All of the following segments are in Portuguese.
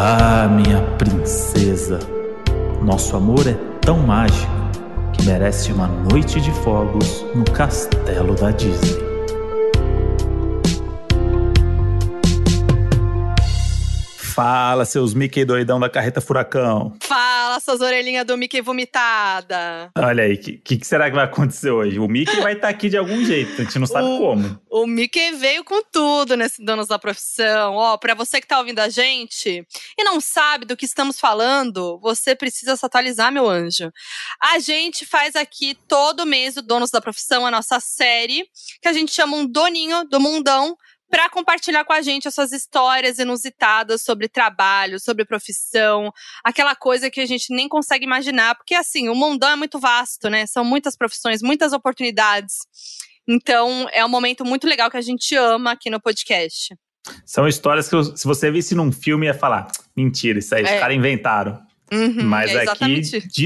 Ah, minha princesa, nosso amor é tão mágico que merece uma noite de fogos no castelo da Disney. Fala, seus Mickey doidão da carreta furacão. Fala, suas orelhinhas do Mickey vomitada. Olha aí, o que, que, será que vai acontecer hoje? O Mickey vai estar tá aqui de algum jeito, a gente não sabe o, como. O Mickey veio com tudo nesse Donos da Profissão. Ó, pra você que tá ouvindo a gente e não sabe do que estamos falando, você precisa se atualizar, meu anjo. A gente faz aqui todo mês o Donos da Profissão, a nossa série, que a gente chama um doninho do mundão para compartilhar com a gente as suas histórias inusitadas sobre trabalho, sobre profissão, aquela coisa que a gente nem consegue imaginar, porque assim, o mundão é muito vasto, né? São muitas profissões, muitas oportunidades. Então, é um momento muito legal que a gente ama aqui no podcast. São histórias que, se você visse num filme, ia falar: mentira, isso aí, é. os caras inventaram. Uhum, Mas é aqui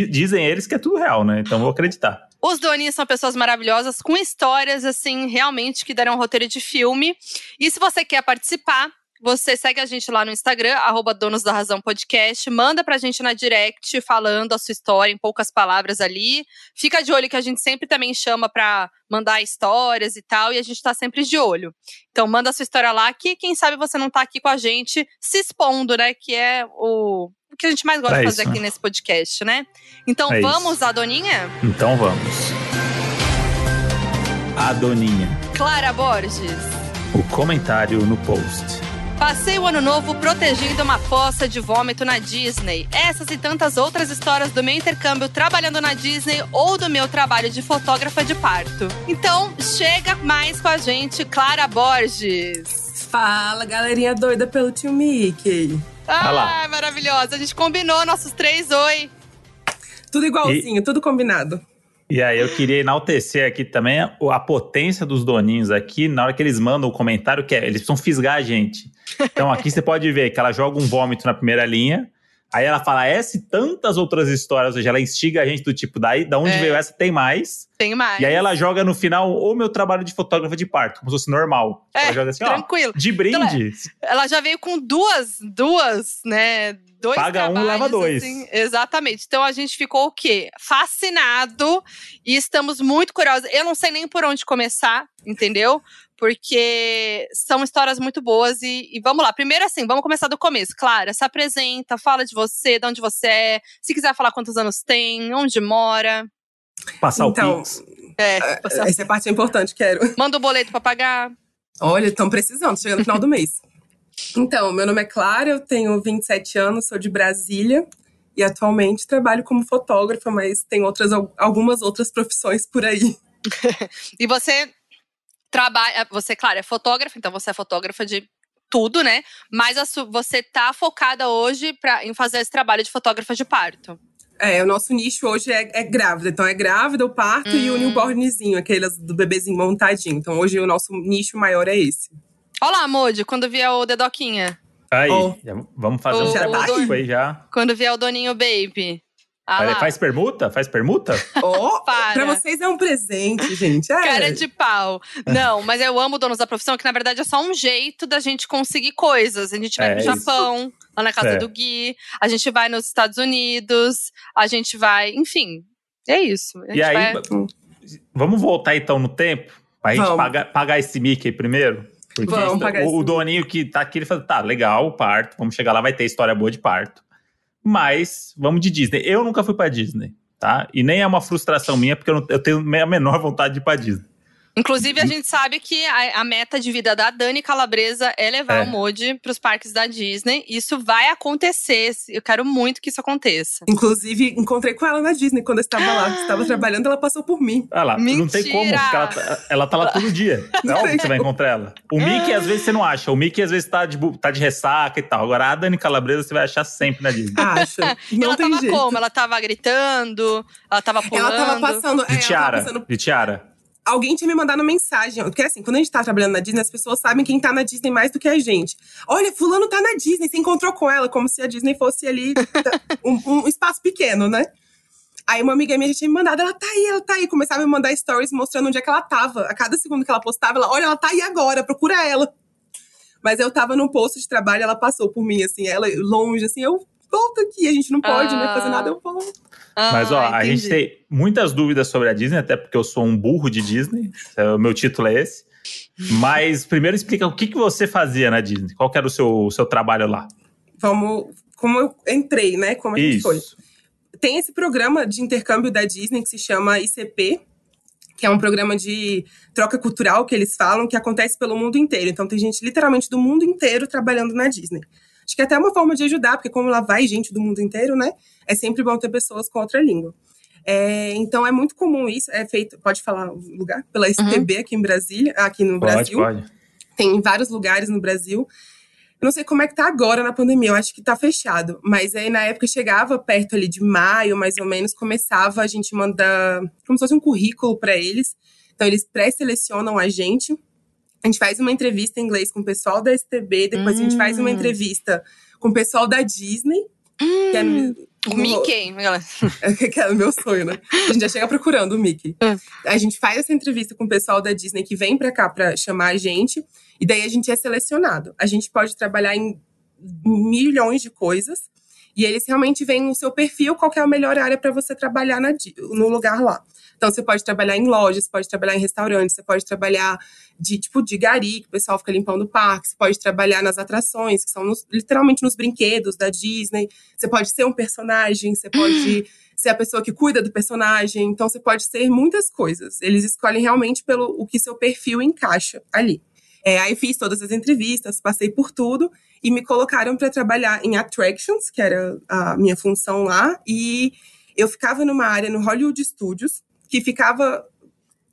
dizem eles que é tudo real, né? Então vou acreditar. Os doninhos são pessoas maravilhosas, com histórias, assim, realmente que darão um roteiro de filme. E se você quer participar, você segue a gente lá no Instagram, arroba Donos da Razão Podcast. Manda pra gente na direct falando a sua história em poucas palavras ali. Fica de olho que a gente sempre também chama pra mandar histórias e tal, e a gente tá sempre de olho. Então manda a sua história lá, que quem sabe você não tá aqui com a gente se expondo, né? Que é o, o que a gente mais gosta de fazer aqui nesse podcast, né? Então é vamos, isso. Adoninha? Então vamos. Adoninha. Clara Borges. O comentário no post. Passei o ano novo protegendo uma poça de vômito na Disney. Essas e tantas outras histórias do meu intercâmbio trabalhando na Disney ou do meu trabalho de fotógrafa de parto. Então, chega mais com a gente, Clara Borges. Fala, galerinha doida pelo tio Mickey. Ah, maravilhosa. A gente combinou nossos três oi. Tudo igualzinho, e, tudo combinado. E aí, eu queria enaltecer aqui também a, a, potência dos doninhos aqui, na hora que eles mandam o comentário, que é, eles precisam fisgar a gente. Então aqui você pode ver que ela joga um vômito na primeira linha, Aí ela fala essa e tantas outras histórias, ou seja, ela instiga a gente do tipo, daí, da onde é. veio essa, tem mais. Tem mais. E aí ela joga no final o meu trabalho de fotógrafa de parto, como se fosse normal. É, ela joga assim, tranquilo. Ó, de brinde. Então, ela já veio com duas, duas, né? Dois Paga um, leva dois. Assim, exatamente. Então a gente ficou o quê? Fascinado e estamos muito curiosos. Eu não sei nem por onde começar, entendeu? porque são histórias muito boas e, e, vamos lá. Primeiro, assim, vamos começar do começo. Clara, se apresenta, fala de você, de onde você é, se quiser falar quantos anos tem, onde mora. Passar então, o Pix. É, é, passar... essa parte é importante, quero. Manda o um boleto pra pagar. Olha, estão precisando, chegando no final do mês. Então, meu nome é Clara, eu tenho 27 anos, sou de Brasília e atualmente trabalho como fotógrafa, mas tem outras, algumas outras profissões por aí. e você trabalha. Você, claro, é fotógrafa, então você é fotógrafa de tudo, né? Mas você tá focada hoje pra, em fazer esse trabalho de fotógrafa de parto. É, o nosso nicho hoje é, é grávida. Então é grávida, o parto hum. e o hum. newbornzinho, aqueles do bebezinho montadinho. Então hoje o nosso nicho maior é esse. Olá, Modi, quando vier o Dedoquinha. Aí, oh. vamos fazer o, um temático aí já. Quando vier o Doninho Baby. Ah faz permuta? Faz permuta? Oh, Para. pra vocês é um presente, gente. É. Cara de pau. Não, mas eu amo donos da profissão, que na verdade é só um jeito da gente conseguir coisas. A gente vai é pro Japão, lá na casa é. do Gui, a gente vai nos Estados Unidos, a gente vai, enfim. É isso. E aí, vai... vamos voltar então no tempo? Pra gente pagar, pagar esse Mickey primeiro? O, o doninho que tá aqui, ele fala, tá, legal, parto, vamos chegar lá, vai ter história boa de parto mas vamos de Disney. Eu nunca fui para Disney, tá? E nem é uma frustração minha, porque eu, não, eu tenho a menor vontade de ir para Disney. Inclusive, a gente sabe que a, a, meta de vida da Dani Calabresa é levar é. o Modi para os parques da Disney. Isso vai acontecer. Eu quero muito que isso aconteça. Inclusive, encontrei com ela na Disney quando eu estava lá. Estava trabalhando, ela passou por mim. Ah lá, Mentira. não tem como, porque ela, tá, ela tá lá todo dia. Não, é óbvio que você vai encontrar ela. O Mickey, às vezes, você não acha. O Mickey, às vezes, tá de, tá de ressaca e tal. Agora, a Dani Calabresa, você vai achar sempre na Disney. Acha. Não ela tem tava jeito. como? Ela tava gritando? Ela tava pulando? Ela tava passando… De é, tiara. Passando... De tiara alguém tinha me mandado mensagem. Porque assim, quando a gente tá trabalhando na Disney, as pessoas sabem quem tá na Disney mais do que a gente. Olha, fulano tá na Disney, você encontrou com ela, como se a Disney fosse ali um, um espaço pequeno, né? Aí uma amiga minha tinha me mandado, ela tá aí, ela tá aí. Começava a me mandar stories mostrando onde é que ela tava. A cada segundo que ela postava, ela, olha, ela tá aí agora, procura ela. Mas eu tava num posto de trabalho, ela passou por mim, assim, ela longe, assim, eu volto aqui, a gente não pode, ah. né, fazer nada, eu volto. Ah, Mas, ó, entendi. a gente tem muitas dúvidas sobre a Disney, até porque eu sou um burro de Disney, é, o meu título é esse. Mas primeiro explica o que, que você fazia na Disney, qual era o seu, o seu trabalho lá? Vamos, como eu entrei, né, como a gente Isso. foi. Tem esse programa de intercâmbio da Disney que se chama ICP, que é um programa de troca cultural que eles falam, que acontece pelo mundo inteiro. Então tem gente literalmente do mundo inteiro trabalhando na Disney. Acho que é até uma forma de ajudar, porque como lá vai gente do mundo inteiro, né? É sempre bom ter pessoas com outra língua. É, então é muito comum isso, é feito, pode falar o lugar? Pela STB uhum. aqui em Brasília, aqui no pode, Brasil. Pode. Tem em vários lugares no Brasil. Eu não sei como é que tá agora na pandemia, eu acho que tá fechado. Mas aí na época chegava perto ali de maio, mais ou menos, começava a gente mandar como se fosse um currículo para eles. Então eles pré-selecionam a gente. A gente faz uma entrevista em inglês com o pessoal da STB, depois hum. a gente faz uma hum. entrevista com o pessoal da Disney. Hum. Que é no, o Mickey, que é o meu sonho, né? A gente já chega procurando o Mickey. Hum. A gente faz essa entrevista com o pessoal da Disney que vem pra cá pra chamar a gente. E daí a gente é selecionado. A gente pode trabalhar em milhões de coisas. E eles realmente veem o seu perfil, qual é a melhor área para você trabalhar na, no lugar lá. Então, você pode trabalhar em lojas, pode trabalhar em restaurantes, você pode trabalhar de tipo de gari, que o pessoal fica limpando o parque, você pode trabalhar nas atrações, que são nos, literalmente nos brinquedos da Disney. Você pode ser um personagem, você pode ser a pessoa que cuida do personagem. Então, você pode ser muitas coisas. Eles escolhem realmente pelo o que seu perfil encaixa ali. É, aí fiz todas as entrevistas, passei por tudo e me colocaram para trabalhar em attractions, que era a minha função lá, e eu ficava numa área no Hollywood Studios, que ficava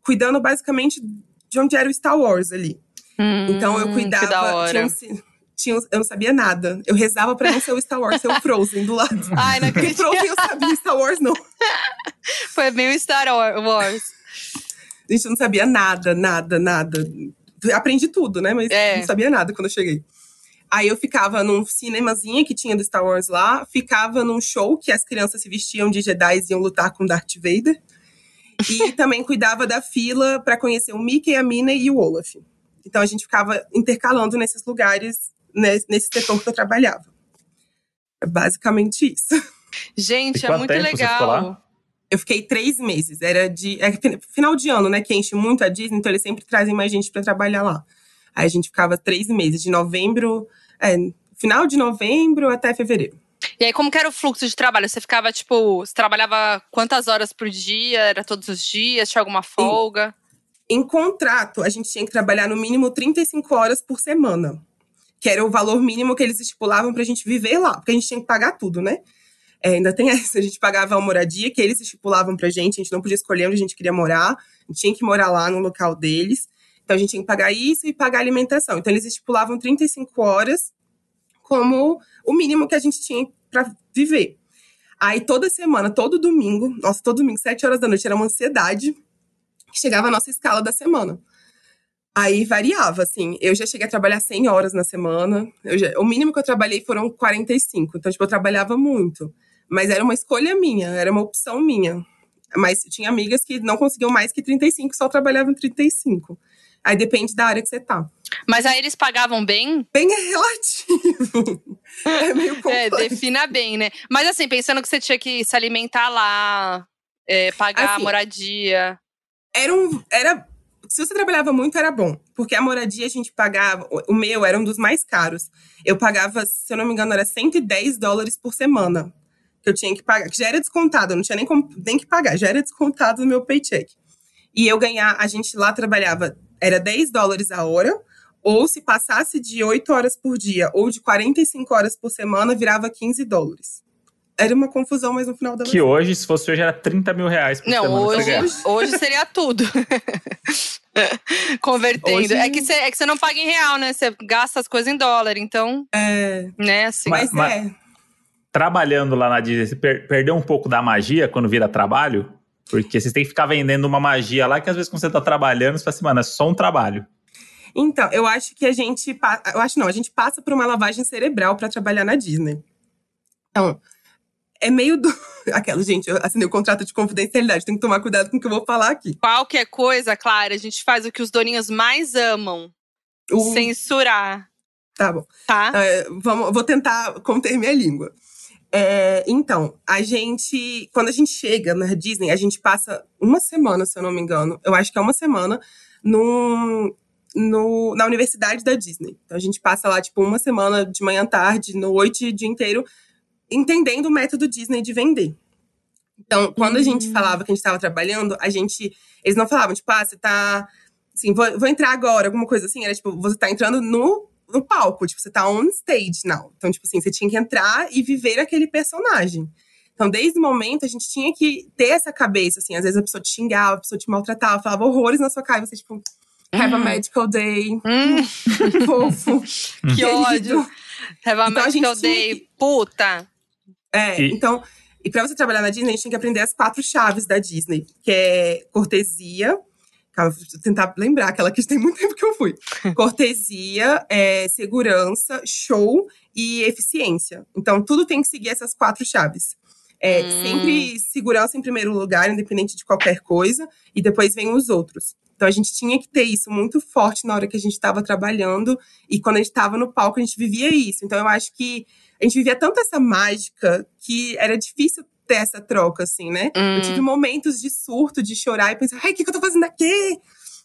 cuidando basicamente de onde era o Star Wars ali. Hum, então eu cuidava. Que da hora. Tinha, tinha, eu não sabia nada. Eu rezava pra não ser o Star Wars, ser o Frozen do lado. Ai, não acredito. Porque Frozen eu sabia, Star Wars não. Foi bem o Star Wars. A gente não sabia nada, nada, nada aprendi tudo, né? Mas é. não sabia nada quando eu cheguei. Aí eu ficava num cinemazinho que tinha do Star Wars lá, ficava num show que as crianças se vestiam de Jedi e iam lutar com Darth Vader. E também cuidava da fila para conhecer o Mickey, a Minnie e o Olaf. Então a gente ficava intercalando nesses lugares, nesse setor que eu trabalhava. É basicamente isso. Gente, é muito legal. Eu fiquei três meses. Era de. É final de ano, né? Que enche muito a Disney, então eles sempre trazem mais gente para trabalhar lá. Aí a gente ficava três meses, de novembro. É, final de novembro até fevereiro. E aí, como que era o fluxo de trabalho? Você ficava, tipo, você trabalhava quantas horas por dia? Era todos os dias? Tinha alguma folga? Em, em contrato, a gente tinha que trabalhar no mínimo 35 horas por semana. Que era o valor mínimo que eles estipulavam pra gente viver lá. Porque a gente tinha que pagar tudo, né? É, ainda tem essa, a gente pagava a moradia que eles estipulavam pra gente, a gente não podia escolher onde a gente queria morar, a gente tinha que morar lá no local deles. Então a gente tinha que pagar isso e pagar alimentação. Então eles estipulavam 35 horas como o mínimo que a gente tinha para viver. Aí toda semana, todo domingo, nossa, todo domingo, 7 horas da noite, era uma ansiedade que chegava a nossa escala da semana. Aí variava, assim. Eu já cheguei a trabalhar 100 horas na semana. Já, o mínimo que eu trabalhei foram 45. Então, tipo, eu trabalhava muito. Mas era uma escolha minha, era uma opção minha. Mas tinha amigas que não conseguiam mais que 35, só trabalhavam 35. Aí depende da área que você tá. Mas aí eles pagavam bem? Bem é relativo. é meio é, complexo. É, defina bem, né? Mas assim, pensando que você tinha que se alimentar lá, é, pagar assim, moradia. Era um. Era, se você trabalhava muito, era bom. Porque a moradia a gente pagava. O meu era um dos mais caros. Eu pagava, se eu não me engano, era 110 dólares por semana que eu tinha que pagar, que já era descontado, eu não tinha nem, como, nem que pagar, já era descontado no meu paycheck. E eu ganhar, a gente lá trabalhava, era 10 dólares a hora, ou se passasse de 8 horas por dia ou de 45 horas por semana, virava 15 dólares. Era uma confusão, mas no final da Que hoje, se fosse hoje, era 30 mil reais por não, semana. Hoje, hoje seria tudo. Convertendo. Hoje... É, que você, é que você não paga em real, né? Você gasta as coisas em dólar, então. É. Né, assim. Mas, mas é trabalhando lá na Disney, você per perdeu um pouco da magia quando vira trabalho? Porque vocês têm que ficar vendendo uma magia lá que às vezes quando você tá trabalhando, você fala assim, mano, é só um trabalho. Então, eu acho que a gente. Eu acho não, a gente passa por uma lavagem cerebral para trabalhar na Disney. Então, é meio do. Aquela, gente, eu assinei o contrato de confidencialidade, tem que tomar cuidado com o que eu vou falar aqui. Qualquer coisa, Clara, a gente faz o que os doninhos mais amam: o... censurar. Tá bom. Tá. Uh, vamos, vou tentar conter minha língua. É, então, a gente. Quando a gente chega na Disney, a gente passa uma semana, se eu não me engano. Eu acho que é uma semana num, no, na universidade da Disney. Então a gente passa lá, tipo, uma semana de manhã, tarde, noite, dia inteiro, entendendo o método Disney de vender. Então, quando a gente hum. falava que a gente estava trabalhando, a gente. Eles não falavam, tipo, ah, você tá. Assim, vou, vou entrar agora, alguma coisa assim. Era tipo, você tá entrando no, no palco, tipo, você tá on stage now. Então, tipo assim, você tinha que entrar e viver aquele personagem. Então, desde o momento, a gente tinha que ter essa cabeça, assim. Às vezes a pessoa te xingava, a pessoa te maltratava, falava horrores na sua cara, e você, tipo, have a medical day. Hum. Fofo. que ódio. Have a então, medical a day. Que... Puta. É, e... então e para você trabalhar na Disney, a gente tem que aprender as quatro chaves da Disney, que é cortesia. Vou tentar lembrar, aquela que tem muito tempo que eu fui. Cortesia, é, segurança, show e eficiência. Então, tudo tem que seguir essas quatro chaves. É, hum. Sempre segurança em primeiro lugar, independente de qualquer coisa, e depois vem os outros. Então a gente tinha que ter isso muito forte na hora que a gente estava trabalhando e quando a gente estava no palco a gente vivia isso. Então eu acho que a gente vivia tanto essa mágica que era difícil ter essa troca, assim, né? Hum. Eu tive momentos de surto, de chorar e pensar, ai, o que, que eu tô fazendo aqui?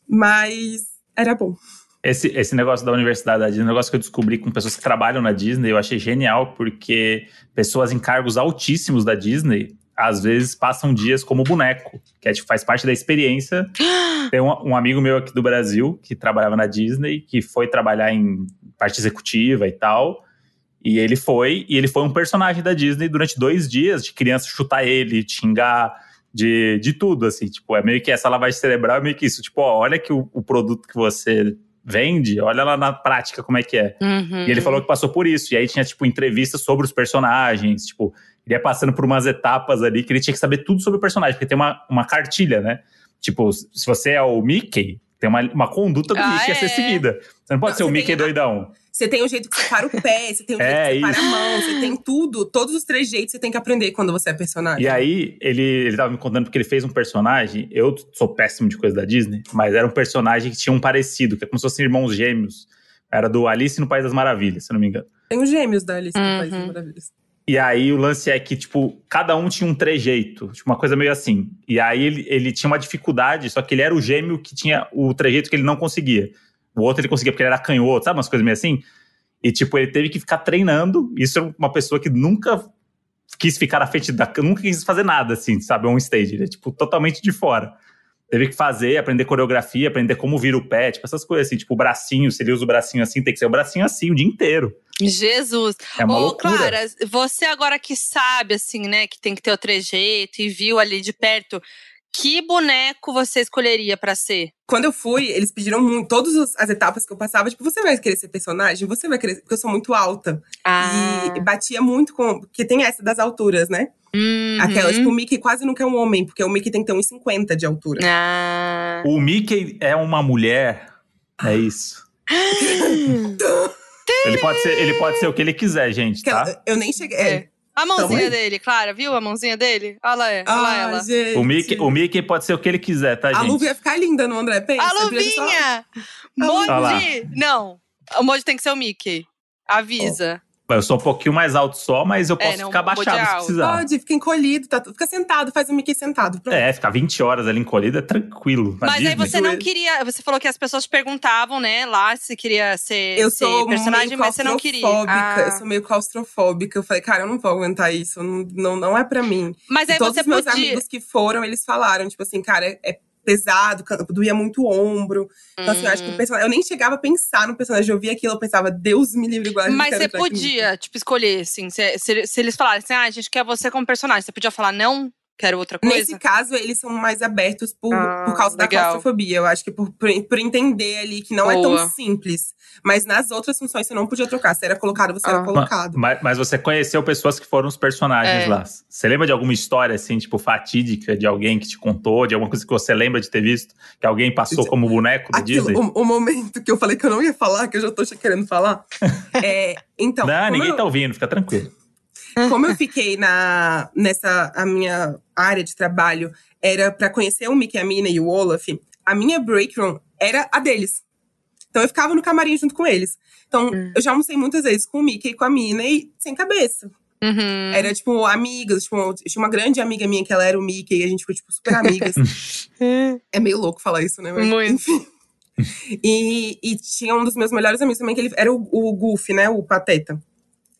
Mas era bom. Esse, esse negócio da universidade da Disney, um negócio que eu descobri com pessoas que trabalham na Disney, eu achei genial, porque pessoas em cargos altíssimos da Disney às vezes passam dias como boneco, que é, tipo, faz parte da experiência. Tem um, um, amigo meu aqui do Brasil que trabalhava na Disney, que foi trabalhar em parte executiva e tal. E ele foi, e ele foi um personagem da Disney durante dois dias, de criança chutar ele, xingar, de, de tudo, assim. Tipo, é meio que essa lavagem cerebral, é meio que isso. Tipo, ó, olha que o, o produto que você vende, olha lá na prática como é que é. Uhum. E ele falou que passou por isso. E aí tinha, tipo, entrevistas sobre os personagens, tipo, ele ia passando por umas etapas ali que ele tinha que saber tudo sobre o personagem, porque tem uma, uma cartilha, né? Tipo, se você é o Mickey, tem uma, uma conduta do ah, Mickey é. a ser seguida. Você não pode não, ser o Mickey doidão. Você tem o jeito que você para o pé, você tem o jeito é, que você para a mão, você tem tudo, todos os três jeitos você tem que aprender quando você é personagem. E aí, ele, ele tava me contando porque ele fez um personagem, eu sou péssimo de coisa da Disney, mas era um personagem que tinha um parecido, que é como se fossem irmãos gêmeos. Era do Alice no País das Maravilhas, se não me engano. Tem os gêmeos da Alice uhum. no País das uhum. Maravilhas. E aí o lance é que, tipo, cada um tinha um trejeito, tipo, uma coisa meio assim. E aí ele, ele tinha uma dificuldade, só que ele era o gêmeo que tinha o trejeito que ele não conseguia. O outro ele conseguia porque ele era canhoto, sabe? Umas coisas meio assim. E, tipo, ele teve que ficar treinando. Isso é uma pessoa que nunca quis ficar à frente da. Nunca quis fazer nada, assim, sabe? On stage. Ele é, tipo, totalmente de fora. Teve que fazer, aprender coreografia, aprender como vira o pé, tipo, essas coisas assim. Tipo, o bracinho, se ele usa o bracinho assim, tem que ser o bracinho assim o dia inteiro. Jesus. É uma Ô, loucura. Clara, você agora que sabe, assim, né, que tem que ter o trejeito e viu ali de perto, que boneco você escolheria para ser? Quando eu fui, eles pediram muito, todas as etapas que eu passava, tipo, você vai querer ser personagem? Você vai querer, porque eu sou muito alta. Ah. E batia muito com, porque tem essa das alturas, né? Uhum. Aquela, tipo, o Mickey quase nunca é um homem, porque o Mickey tem que ter uns 50 de altura. Ah. O Mickey é uma mulher, é isso. ele, pode ser, ele pode ser o que ele quiser, gente, tá? Eu nem cheguei… É. A mãozinha dele, Clara, viu a mãozinha dele? Olha lá, olha lá ela. Gente. O Mickey, o Mickey pode ser o que ele quiser, tá, gente? A luva ia ficar linda no André, pensa. A luvinha! Moji! Não, o Moji tem que ser o Mickey. Avisa. Eu sou um pouquinho mais alto só, mas eu é, posso é, não, ficar abaixado se precisar. Pode, fica encolhido, tá, fica sentado, faz o Mickey sentado. Pronto. É, ficar 20 horas ali encolhido é tranquilo. Mas Disney. aí você não queria. Você falou que as pessoas te perguntavam, né, lá se queria ser, eu ser sou personagem, mas você não queria. Ah. Eu sou meio claustrofóbica. Eu falei, cara, eu não vou aguentar isso. Não, não, não é pra mim. Mas aí e todos você os meus podia... amigos que foram, eles falaram, tipo assim, cara, é, é pesado, doía muito o ombro. Então, assim, eu acho que o hum. personagem. Eu nem chegava a pensar no personagem. Eu via aquilo, eu pensava, Deus me livre igual Mas você podia, tipo, escolher, assim. Se, se, se eles falassem, ah, a gente quer você como personagem, você podia falar não? Quero outra coisa? Nesse caso, eles são mais abertos por, ah, por causa legal. da claustrofobia. Eu acho que por, por, por entender ali que não Boa. é tão simples. Mas nas outras funções você não podia trocar. Se era colocado, você ah. era colocado. Mas, mas, você conheceu pessoas que foram os personagens é. lá. Você lembra de alguma história, assim, tipo, fatídica, de alguém que te contou, de alguma coisa que você lembra de ter visto? Que alguém passou como boneco do Aquilo, Disney? O, o, momento que eu falei que eu não ia falar, que eu já tô querendo falar. é, então. Não, ninguém eu... tá ouvindo, fica tranquilo. Como eu fiquei na, nessa a minha área de trabalho era para conhecer o Mickey, a Mina e o Olaf, a minha break room era a deles. Então eu ficava no camarim junto com eles. Então hum. eu já almocei muitas vezes com o Mickey e com a Minnie sem cabeça. Uhum. Era, tipo, amigas. Tipo, tinha uma grande amiga minha que ela era o Mickey e a gente ficou, tipo, super amigas. é meio louco falar isso, né? Mas, Muito. Enfim. E, e, tinha um dos meus melhores amigos também, que ele era o, o Goofy, né? O Pateta.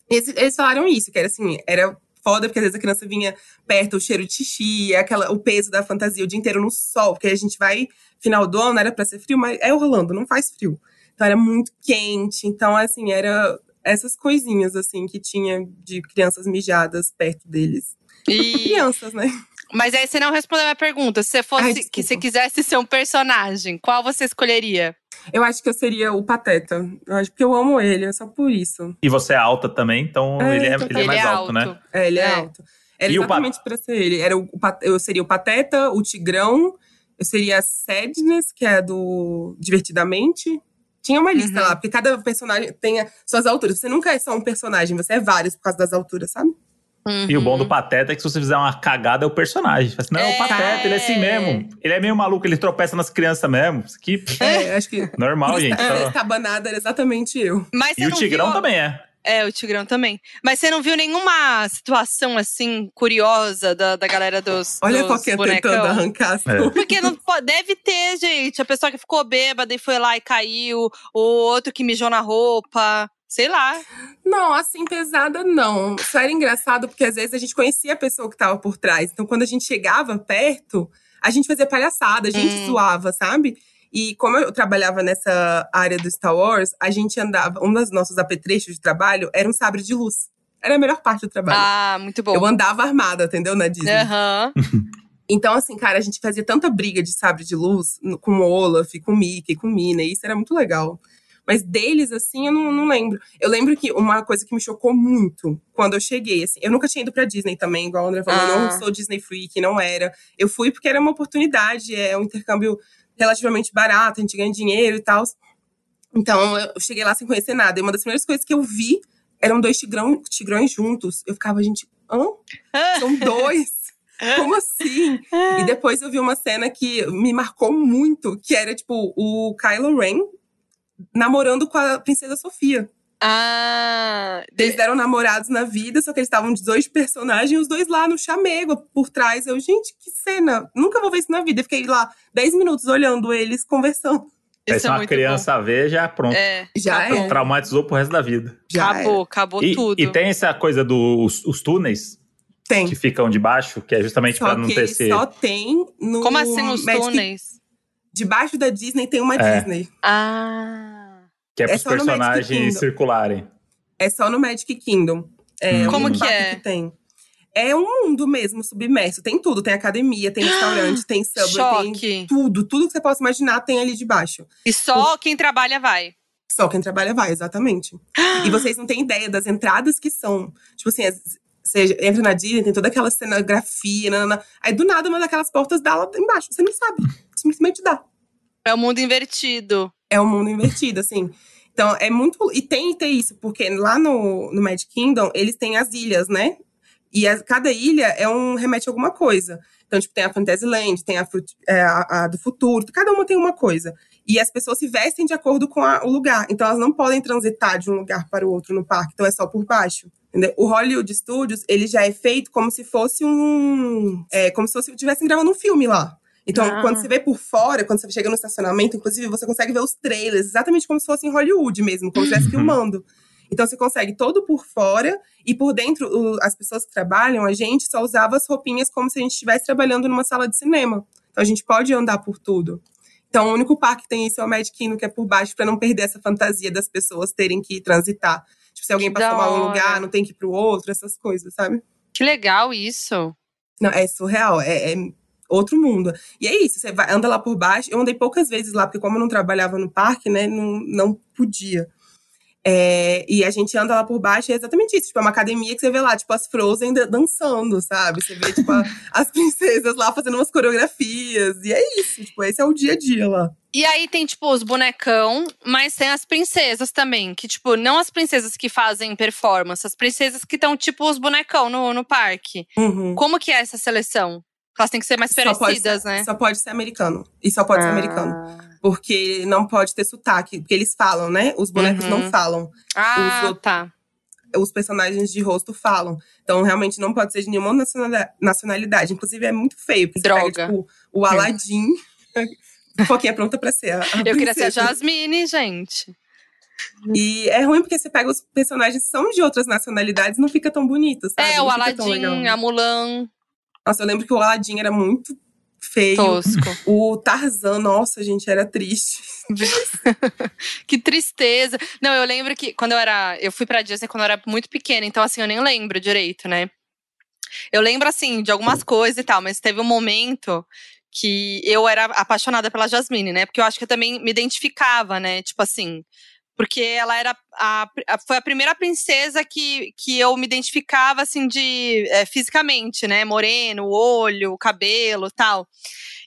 Eles, eles falaram isso, que era assim, era foda, porque às vezes a criança vinha perto, o cheiro de xixi, aquela, o peso da fantasia o dia inteiro no sol, porque a gente vai, final do ano, era pra ser frio, mas é Orlando, não faz frio. Então era muito quente, então assim, era essas coisinhas, assim, que tinha de crianças mijadas perto deles. E... Crianças, né? Mas aí você não respondeu a minha pergunta. Se você fosse, Ai, que você quisesse ser um personagem, qual você escolheria? Eu acho que eu seria o Pateta. Eu acho que eu amo ele, é só por isso. E você é alta também, então é, ele, é, ele é mais é alto, né? É, ele é, é. alto. Era e exatamente pra ser ele. Era o, eu seria o Pateta, o Tigrão, eu seria a Sadness, que é do Divertidamente. Tinha uma lista uhum. lá, porque cada personagem tem suas alturas. Você nunca é só um personagem, você é vários por causa das alturas, sabe? Uhum. E o bom do Pateta é que se você fizer uma cagada, é o personagem. Assim, não, é, o Pateta, ele é assim mesmo. Ele é meio maluco, ele tropeça nas crianças mesmo. Isso aqui, é, acho que. Normal, gente. É, estabanada era exatamente eu. Mas e o Tigrão viu... também é. É, o Tigrão também. Mas você não viu nenhuma situação assim curiosa da, da galera dos. Olha dos qualquer tentando arrancar. É. Porque não deve ter, gente. A pessoa que ficou bêbada e foi lá e caiu, o outro que mijou na roupa. Sei lá. Não, assim, pesada não. Só era engraçado porque às vezes a gente conhecia a pessoa que tava por trás. Então, quando a gente chegava perto, a gente fazia palhaçada, a gente hum. zoava, sabe? E como eu trabalhava nessa área do Star Wars, a gente andava. Um dos nossos apetrechos de trabalho era um sabre de luz. Era a melhor parte do trabalho. Ah, muito bom. Eu andava armada, entendeu? Na Disney. Aham. Uhum. Então, assim, cara, a gente fazia tanta briga de sabre de luz com o Olaf, com o Mickey, com o Mina, e isso era muito legal. Mas deles, assim, eu não, não, lembro. Eu lembro que uma coisa que me chocou muito quando eu cheguei, assim, eu nunca tinha ido pra Disney também, igual o André falou, ah. eu não sou Disney Freak, não era. Eu fui porque era uma oportunidade, é um intercâmbio relativamente barato, a gente ganha dinheiro e tal. Então, eu cheguei lá sem conhecer nada. E uma das primeiras coisas que eu vi eram dois tigrão, tigrões juntos. Eu ficava, gente, hã? São dois? Como assim? E depois eu vi uma cena que me marcou muito, que era, tipo, o Kylo Ren namorando com a princesa Sofia. Ah! Eles deram namorados na vida, só que eles estavam de dois personagens, os dois lá no chamego, por trás. Eu, gente, que cena! Nunca vou ver isso na vida. Eu fiquei lá 10 minutos olhando eles conversando. Isso se é uma criança bom. ver, já pronto. É, já é. Traumatizou pro resto da vida. Já acabou, é. acabou e, tudo. E tem essa coisa dos os túneis. Tem. Que ficam debaixo, que é justamente para não ter esse. Só tem no. Como assim os Magic... túneis? Debaixo da Disney tem uma é. Disney. Ah. Que é, é pros personagens circularem. É só no Magic Kingdom. É, hum. Como que é? Que tem. É um mundo mesmo submerso. Tem tudo. Tem academia, tem restaurante, tem subway, Choque. tem tudo. Tudo que você possa imaginar tem ali debaixo. E só quem trabalha vai. Só quem trabalha vai, exatamente. e vocês não têm ideia das entradas que são. Tipo assim, você entra na Disney, tem toda aquela cenografia, nanana. aí do nada uma daquelas portas dá lá embaixo. Você não sabe. Simplesmente dá. É o mundo invertido. É o mundo invertido, assim. Então, é muito. E tem que ter isso, porque lá no, no Magic Kingdom, eles têm as ilhas, né? E a, cada ilha é um remete a alguma coisa. Então, tipo, tem a Fantasyland, tem a, é, a, a, do futuro, cada uma tem uma coisa. E as pessoas se vestem de acordo com o lugar. Então, elas não podem transitar de um lugar para o outro no parque. Então, é só por baixo. Entendeu? O Hollywood Studios, ele já é feito como se fosse um. É, como se fosse estivessem gravando um filme lá. Então, ah. quando você vê por fora, quando você chega no estacionamento, inclusive, você consegue ver os trailers, exatamente como se fosse em Hollywood mesmo, como se estivesse uhum. filmando. Então, você consegue todo por fora e por dentro, o, as pessoas que trabalham, a gente só usava as roupinhas como se a gente estivesse trabalhando numa sala de cinema. Então, a gente pode andar por tudo. Então, o único parque que tem isso é o Magic Kingdom, que é por baixo, para não perder essa fantasia das pessoas terem que transitar. Tipo, se alguém passou mal um lugar, não tem que ir pro outro, essas coisas, sabe? Que legal isso. Não, é surreal. É, é outro mundo. E é isso, você vai, anda lá por baixo. Eu andei poucas vezes lá, porque como eu não trabalhava no parque, né, não, não podia. É, e a gente anda lá por baixo e é exatamente isso. Tipo, é uma academia que você vê lá, tipo, as Frozen dançando, sabe? Você vê, tipo, a, as princesas lá fazendo umas coreografias. E é isso, tipo, esse é o dia a dia lá. E aí tem, tipo, os bonecão, mas tem as princesas também. Que, tipo, não as princesas que fazem performance, as princesas que estão, tipo, os bonecão no, no parque. Uhum. Como que é essa seleção? Elas têm que ser mais parecidas, só né? Só pode ser americano. E só pode ah. ser americano. Porque não pode ter sotaque. Porque eles falam, né? Os bonecos uhum. não falam. Ah, os, tá. Os personagens de rosto falam. Então, realmente, não pode ser de nenhuma nacionalidade. Inclusive, é muito feio. Droga. Pega, tipo, o Aladdin. Foquinha é pronta pra ser a, a Eu queria ser a Jasmine, gente. E é ruim porque você pega os personagens que são de outras nacionalidades não fica tão bonito, sabe? É, não o Aladdin, a Mulan. Nossa, eu lembro que o Aladdin era muito feio. Tosco. O Tarzan, nossa, gente, era triste. que tristeza. Não, eu lembro que quando eu era. Eu fui pra Disney quando eu era muito pequena, então assim, eu nem lembro direito, né? Eu lembro, assim, de algumas coisas e tal, mas teve um momento que eu era apaixonada pela Jasmine, né? Porque eu acho que eu também me identificava, né? Tipo assim, porque ela era a, a, foi a primeira princesa que, que eu me identificava assim de é, fisicamente, né? Moreno, olho, cabelo, tal.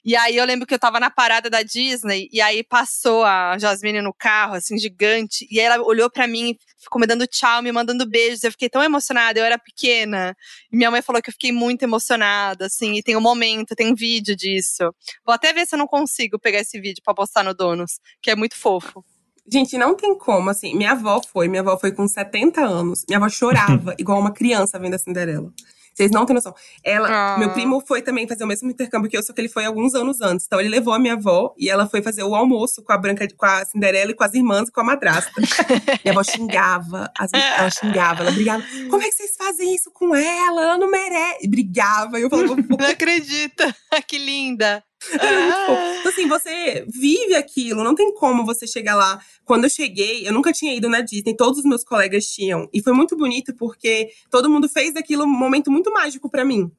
E aí eu lembro que eu tava na parada da Disney e aí passou a Jasmine no carro, assim, gigante, e ela olhou para mim, ficou me dando tchau, me mandando beijos. Eu fiquei tão emocionada, eu era pequena. E minha mãe falou que eu fiquei muito emocionada, assim, e tem um momento, tem um vídeo disso. Vou até ver se eu não consigo pegar esse vídeo para postar no Donos, que é muito fofo. Gente, não tem como, assim. Minha avó foi, minha avó foi com 70 anos. Minha avó chorava, igual uma criança vendo a Cinderela. Vocês não têm noção. Ela, ah. meu primo foi também fazer o mesmo intercâmbio que eu, só que ele foi alguns anos antes. Então ele levou a minha avó e ela foi fazer o almoço com a Branca, com a Cinderela e com as irmãs e com a madrasta. minha avó xingava, as, ela xingava, ela brigava. Como é que vocês fazem isso com ela? Ela não merece. E brigava. E eu falava, não acredita. que linda. Ah. Então, assim, você vive aquilo, não tem como você chegar lá. Quando eu cheguei, eu nunca tinha ido na Disney, todos os meus colegas tinham. E foi muito bonito porque todo mundo fez daquilo um momento muito mágico para mim.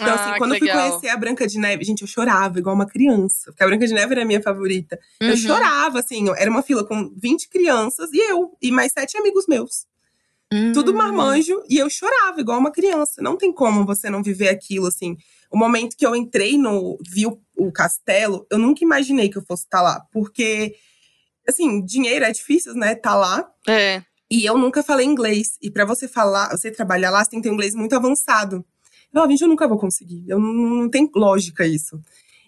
Então, assim, ah, quando eu fui legal. conhecer a Branca de Neve, gente, eu chorava igual uma criança. Porque a Branca de Neve era a minha favorita. Uhum. Eu chorava, assim, era uma fila com 20 crianças e eu, e mais sete amigos meus. Uhum. Tudo marmanjo, e eu chorava igual uma criança. Não tem como você não viver aquilo, assim. O momento que eu entrei no. vi o, o castelo, eu nunca imaginei que eu fosse estar tá lá. Porque, assim, dinheiro é difícil, né? Tá lá. É. E eu nunca falei inglês. E para você falar, você trabalhar lá, você tem que ter um inglês muito avançado. Eu, gente, eu nunca vou conseguir. Eu não, não tem lógica isso.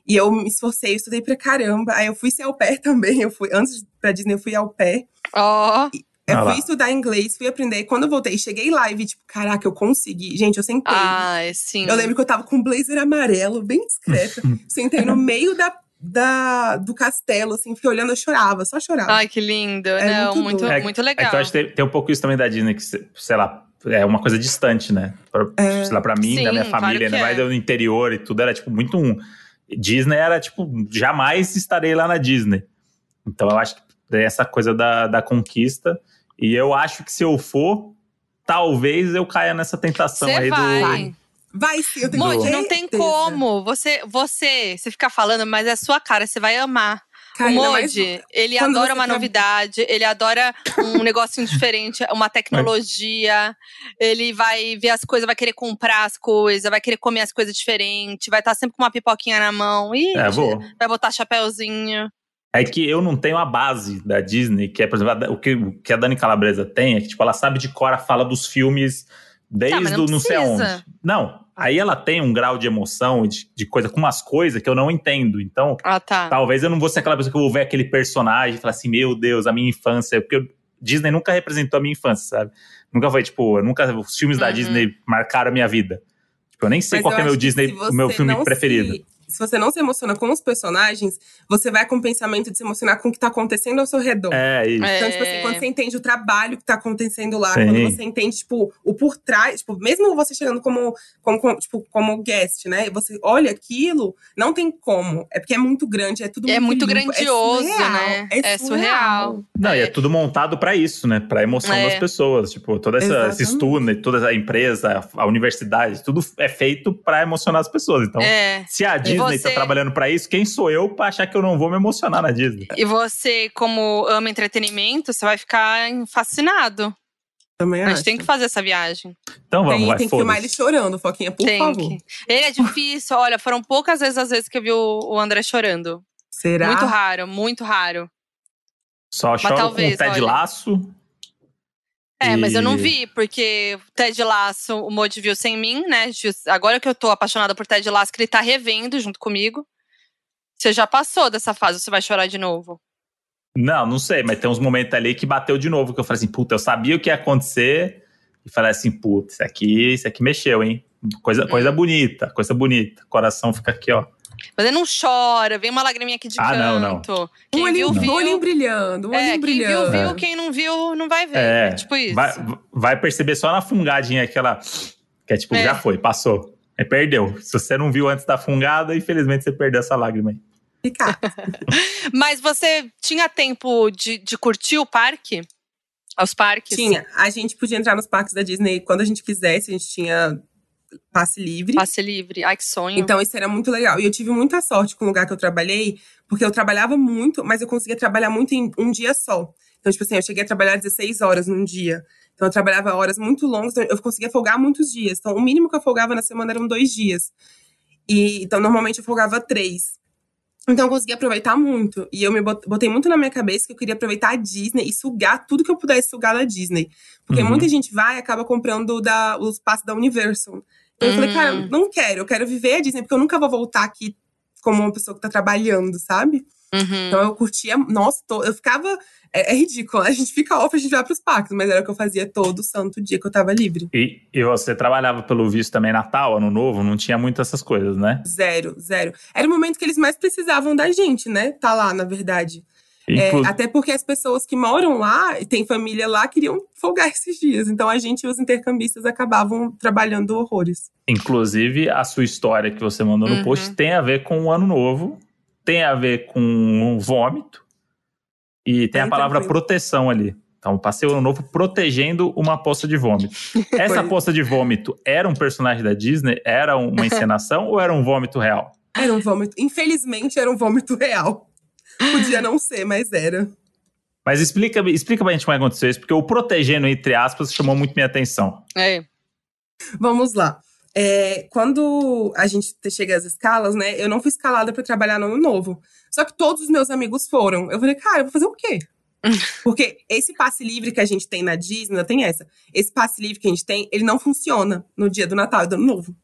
E eu me esforcei, eu estudei pra caramba. Aí eu fui ser ao pé também. Eu fui, antes pra Disney, eu fui ao pé. Ó. Oh. Eu ah fui estudar inglês, fui aprender. Quando eu voltei, cheguei lá e vi, tipo, caraca, eu consegui. Gente, eu sentei. Ah, sim. Eu lembro que eu tava com um blazer amarelo, bem discreta. sentei no meio da, da, do castelo, assim, fiquei olhando, eu chorava, só chorava. Ai, que lindo. É Não, muito, muito, é, muito legal. É que eu acho que tem, tem, um pouco isso também da Disney, que, sei lá, é uma coisa distante, né? Pra, é. Sei lá, pra mim, sim, da minha família, claro ainda mais é. interior e tudo, era, tipo, muito um. Disney era, tipo, jamais estarei lá na Disney. Então eu acho que essa coisa da, da conquista. E eu acho que se eu for, talvez eu caia nessa tentação Cê aí vai. do. Vai sim, eu tenho Moji, não tem como. Você, você, você fica falando, mas é sua cara, você vai amar. o Moji, ele adora uma tra... novidade, ele adora um negocinho diferente, uma tecnologia. ele vai ver as coisas, vai querer comprar as coisas, vai querer comer as coisas diferentes, vai estar sempre com uma pipoquinha na mão. Ih, é, vou. vai botar chapéuzinho. É que eu não tenho a base da Disney, que é, por exemplo, o que, o que a Dani Calabresa tem, é que, tipo, ela sabe de cor a fala dos filmes desde tá, não o não sei aonde. Não, aí ela tem um grau de emoção, de, de coisa, com umas coisas que eu não entendo. Então, ah, tá. talvez eu não vou ser aquela pessoa que eu vou ver aquele personagem e falar assim, meu Deus, a minha infância. Porque eu, Disney nunca representou a minha infância, sabe? Nunca foi, tipo, nunca, os filmes uhum. da Disney marcaram a minha vida. Tipo, eu nem sei Mas qual é meu Disney, o meu filme preferido. Se se você não se emociona com os personagens, você vai com o pensamento de se emocionar com o que tá acontecendo ao seu redor. É, isso. Então, tipo assim, quando você entende o trabalho que tá acontecendo lá, Sim. quando você entende, tipo, o por trás, tipo, mesmo você chegando como, como, como, tipo, como guest, né? Você olha aquilo, não tem como. É porque é muito grande, é tudo é muito É muito grandioso, é né? É, é surreal. Não, é. e é tudo montado para isso, né? Pra emoção é. das pessoas. Tipo, todo essa, esse estudo, né? toda a empresa, a universidade, tudo é feito para emocionar as pessoas. Então, é. se a Disney tá você... tá trabalhando para isso, quem sou eu pra achar que eu não vou me emocionar na Disney? E você, como ama entretenimento, você vai ficar fascinado. Também a gente acho. tem que fazer essa viagem. Então vamos, tem, vai, Tem que filmar ele chorando, Foquinha, por tem favor. Que. Ele é difícil, olha, foram poucas vezes as vezes que eu vi o André chorando. Será? Muito raro, muito raro. Só chora talvez, com pé olha. de laço? É, mas eu não vi, porque Ted Lasso, o Mod viu sem mim, né? Agora que eu tô apaixonada por Ted Lasso, que ele tá revendo junto comigo. Você já passou dessa fase, você vai chorar de novo? Não, não sei, mas tem uns momentos ali que bateu de novo, que eu falei assim, puta, eu sabia o que ia acontecer, e falei assim, puta, isso aqui, isso aqui mexeu, hein? Coisa, hum. coisa bonita, coisa bonita. Coração fica aqui, ó. Mas ele não chora, vem uma lagriminha aqui de ah, canto. Não, não. Quem um olhinho, viu, viu. Olhinho brilhando, um é, olhinho brilhando. Quem viu, viu. Quem não viu, não vai ver. É, é tipo isso. Vai, vai, perceber só na fungadinha aquela… Que é tipo, é. já foi, passou. Aí perdeu. Se você não viu antes da fungada, infelizmente você perdeu essa lágrima aí. Mas você tinha tempo de, de curtir o parque? Os parques? Tinha. A gente podia entrar nos parques da Disney quando a gente quisesse. A gente tinha passe livre. Passe livre. Ai, que sonho. Então, isso era muito legal. E eu tive muita sorte com o lugar que eu trabalhei, porque eu trabalhava muito, mas eu conseguia trabalhar muito em um dia só. Então, tipo assim, eu cheguei a trabalhar 16 horas num dia. Então, eu trabalhava horas muito longas, então eu conseguia folgar muitos dias. Então, o mínimo que eu folgava na semana eram dois dias. E, então, normalmente eu folgava três. Então eu consegui aproveitar muito. E eu me botei muito na minha cabeça que eu queria aproveitar a Disney e sugar tudo que eu pudesse sugar da Disney. Porque uhum. muita gente vai e acaba comprando da, os passos da Universal. Então eu falei, cara, hum. não quero, eu quero viver a Disney, porque eu nunca vou voltar aqui como uma pessoa que tá trabalhando, sabe? Uhum. Então eu curtia, nossa, tô, eu ficava. É, é, ridículo, a gente fica off, a gente vai pros parques, mas era o que eu fazia todo santo dia que eu tava livre. E, e você trabalhava pelo visto também Natal, Ano Novo, não tinha muito essas coisas, né? Zero, zero. Era o momento que eles mais precisavam da gente, né? Tá lá, na verdade. É, até porque as pessoas que moram lá e têm família lá queriam folgar esses dias. Então a gente e os intercambistas acabavam trabalhando horrores. Inclusive, a sua história que você mandou no uhum. post tem a ver com o ano novo, tem a ver com um vômito e tem a palavra proteção ali. Então, passei o ano novo protegendo uma poça de vômito. Essa poça de vômito era um personagem da Disney? Era uma encenação ou era um vômito real? Era um vômito. Infelizmente, era um vômito real. Podia não ser, mas era. Mas explica, explica pra gente como é aconteceu isso, porque o protegendo, entre aspas, chamou muito minha atenção. É. Vamos lá. É, quando a gente chega às escalas, né? Eu não fui escalada para trabalhar no ano novo. Só que todos os meus amigos foram. Eu falei, cara, eu vou fazer o quê? Porque esse passe livre que a gente tem na Disney, tem essa. Esse passe livre que a gente tem, ele não funciona no dia do Natal e do Ano Novo.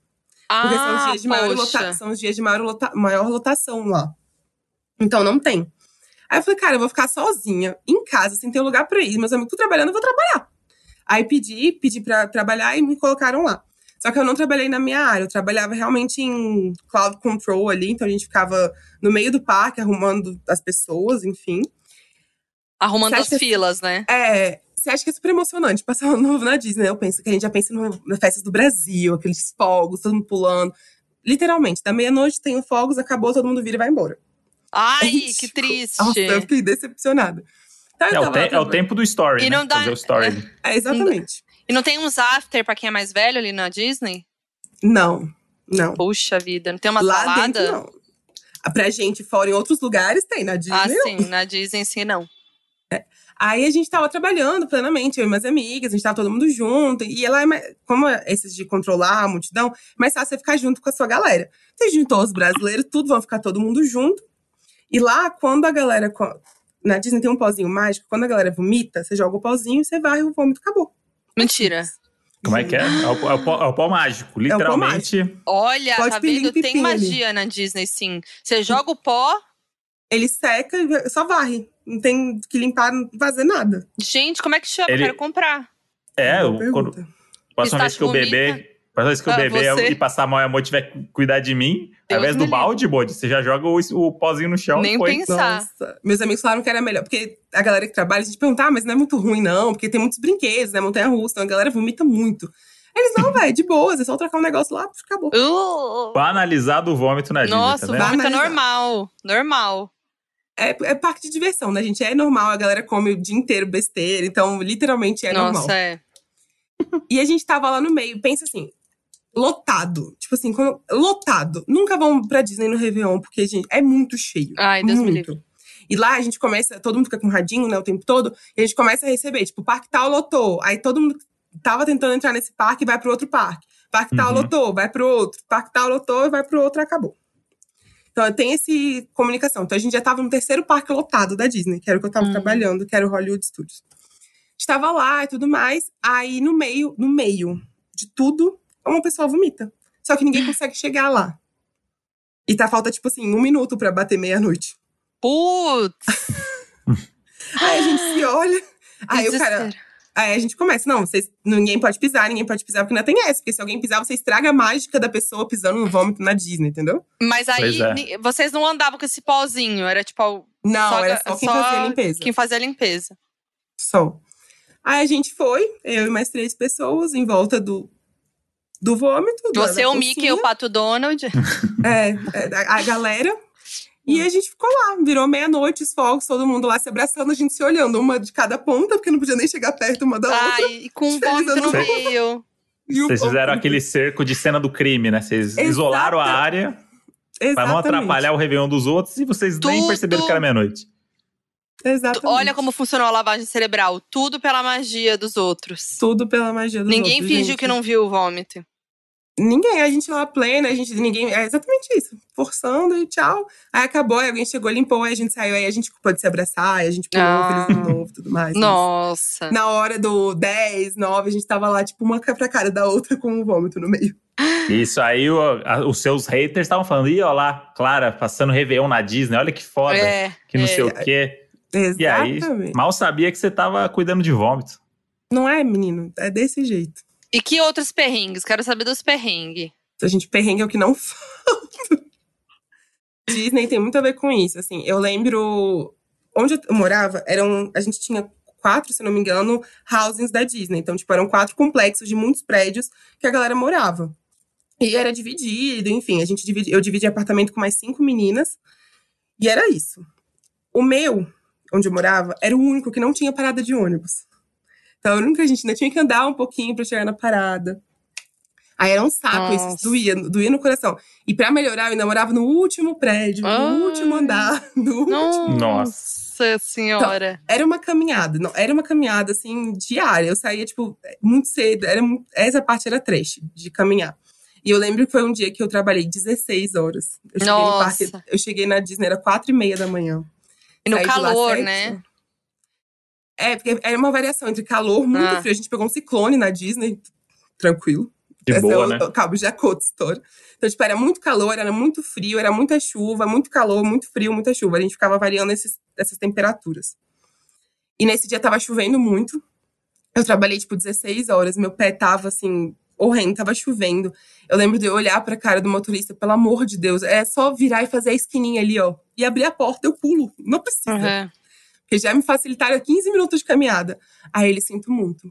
Ah, Porque são os dias de maior, lota são os dias de maior, lota maior lotação lá. Então não tem. Aí eu falei, cara, eu vou ficar sozinha, em casa, sem ter um lugar pra ir. Meus amigos trabalhando, eu vou trabalhar. Aí pedi, pedi pra trabalhar e me colocaram lá. Só que eu não trabalhei na minha área, eu trabalhava realmente em cloud control ali, então a gente ficava no meio do parque arrumando as pessoas, enfim. Arrumando as filas, né? É, você acha que é super emocionante passar um novo na Disney? Eu penso que a gente já pensa no, nas festas do Brasil, aqueles fogos, todo mundo pulando. Literalmente, da meia-noite tem fogos, acabou, todo mundo vira e vai embora. Ai, é que triste. Nossa, eu fiquei decepcionada. Então, é, o te, é, o tempo do story, e né? Não dá, Fazer o story. É, é exatamente. E não tem uns after pra quem é mais velho ali na Disney? Não, não. Puxa vida, não tem uma Lá salada? Dentro, não. Pra gente fora em outros lugares tem, na Disney Ah, não. sim, na Disney sim não. É. Aí a gente tava trabalhando plenamente, eu e minhas amigas, a gente tava todo mundo junto. E ela, é como esses de controlar a multidão, é mais fácil você ficar junto com a sua galera. Você juntou os brasileiros, tudo, vão ficar todo mundo junto. E lá, quando a galera. Na Disney tem um pozinho mágico, quando a galera vomita, você joga o pozinho, você vai e o vômito acabou. Mentira. Como é que é? É o, é o, pó, é o pó mágico, literalmente. É o pó mágico. Olha, Pode tá vendo? Tem magia na Disney, sim. Você joga o pó. Ele seca e só varre. Não tem que limpar, não fazer nada. Gente, como é que chama? Ele... Quero comprar. É, o, quando, próxima vez que eu beber, próxima vez que eu ah, beber e passar mal e amor tiver que cuidar de mim, Deus ao invés do balde, Bode, você já joga o, o pozinho no chão. Nem foi. pensar. Nossa. Meus amigos falaram que era melhor, porque a galera que trabalha, a gente pergunta, ah, mas não é muito ruim, não, porque tem muitos brinquedos, né? Montanha-russa, então a galera vomita muito. Eles, não, velho, de boas, é só trocar um negócio lá, acabou. Uh! Banalizado o vômito na Disney, Nossa, tá o vômito é normal, normal. É, é parque de diversão, né, gente? É normal, a galera come o dia inteiro besteira, então literalmente é Nossa, normal. Nossa, é. E a gente tava lá no meio, pensa assim, lotado. Tipo assim, quando, lotado. Nunca vão pra Disney no Réveillon, porque, gente, é muito cheio. Ai, Deus muito. me livre. E lá a gente começa, todo mundo fica com um radinho, né, o tempo todo, e a gente começa a receber, tipo, o parque tal lotou. Aí todo mundo tava tentando entrar nesse parque e vai pro outro parque. Parque tal uhum. lotou, vai pro outro. Parque tal lotou e vai pro outro, acabou. Então tem esse comunicação. Então a gente já tava no terceiro parque lotado da Disney, que era o que eu tava uhum. trabalhando, que era o Hollywood Studios. Estava lá e tudo mais. Aí no meio, no meio de tudo, uma pessoa vomita. Só que ninguém consegue chegar lá. E tá falta, tipo assim, um minuto para bater meia-noite. Putz! aí a gente se olha. Aí o cara. Aí a gente começa, não, vocês, ninguém pode pisar, ninguém pode pisar, porque não tem essa. Porque se alguém pisar, você estraga a mágica da pessoa pisando no vômito na Disney, entendeu? Mas aí, é. vocês não andavam com esse pozinho, era tipo. Não, só, era só quem só fazia a limpeza. Quem fazia a limpeza. Só. Aí a gente foi, eu e mais três pessoas, em volta do, do vômito. Você, o Mickey e o Pato Donald. É, é, a galera. E a gente ficou lá, virou meia-noite, os fogos, todo mundo lá se abraçando, a gente se olhando, uma de cada ponta, porque não podia nem chegar perto uma da outra. Ai, e com um vômito no meio. Vocês fizeram aquele cerco de cena do crime, né? Vocês Exata. isolaram a área pra não atrapalhar o Réveillon dos outros e vocês Tudo. nem perceberam que era meia-noite. Exatamente. Olha como funcionou a lavagem cerebral. Tudo pela magia dos outros. Tudo pela magia dos Ninguém outros. Ninguém fingiu gente. que não viu o vômito. Ninguém, a gente lá plena, a gente, ninguém, é exatamente isso, forçando e tchau. Aí acabou, aí alguém chegou, limpou, aí a gente saiu, aí a gente pôde se abraçar, aí a gente pulou ah. feliz de novo tudo mais. Nossa. Na hora do 10, 9, a gente tava lá, tipo, uma pra cara da outra com um vômito no meio. Isso aí, o, a, os seus haters estavam falando, ih, ó lá, Clara, passando Réveillon na Disney, olha que foda, é, que não é. sei o quê. Exatamente. E aí, mal sabia que você tava cuidando de vômito. Não é, menino? É desse jeito. E que outros perrengues? Quero saber dos perrengues. A gente, perrengue é o que não falta. Disney tem muito a ver com isso. Assim, eu lembro onde eu morava, eram, a gente tinha quatro, se não me engano, housings da Disney. Então, tipo, eram quatro complexos de muitos prédios que a galera morava. E era dividido, enfim, a gente dividi, eu dividi apartamento com mais cinco meninas. E era isso. O meu, onde eu morava, era o único que não tinha parada de ônibus. Então, único que a gente ainda tinha que andar um pouquinho para chegar na parada. Aí era um saco, Nossa. isso doía, doía no coração. E para melhorar, eu ainda morava no último prédio, Ai. no último andar, no último. Nossa senhora. Então, era uma caminhada, não, era uma caminhada assim diária. Eu saía tipo muito cedo, era essa parte era trash de caminhar. E eu lembro que foi um dia que eu trabalhei 16 horas. Eu cheguei Nossa. no parque, eu cheguei na Disney era quatro e meia da manhã. E no calor, né? É, porque era uma variação entre calor, muito ah. frio. A gente pegou um ciclone na Disney, tranquilo. De Esse boa, é o, né? o cabo de Acotstor. Então, tipo, era muito calor, era muito frio, era muita chuva, muito calor, muito frio, muita chuva. A gente ficava variando esses, essas temperaturas. E nesse dia tava chovendo muito. Eu trabalhei, tipo, 16 horas. Meu pé tava, assim, horrendo, tava chovendo. Eu lembro de eu olhar pra cara do motorista, pelo amor de Deus, é só virar e fazer a esquininha ali, ó. E abrir a porta, eu pulo. Não precisa. Uhum. Porque já me facilitaram 15 minutos de caminhada. Aí ele sinto muito.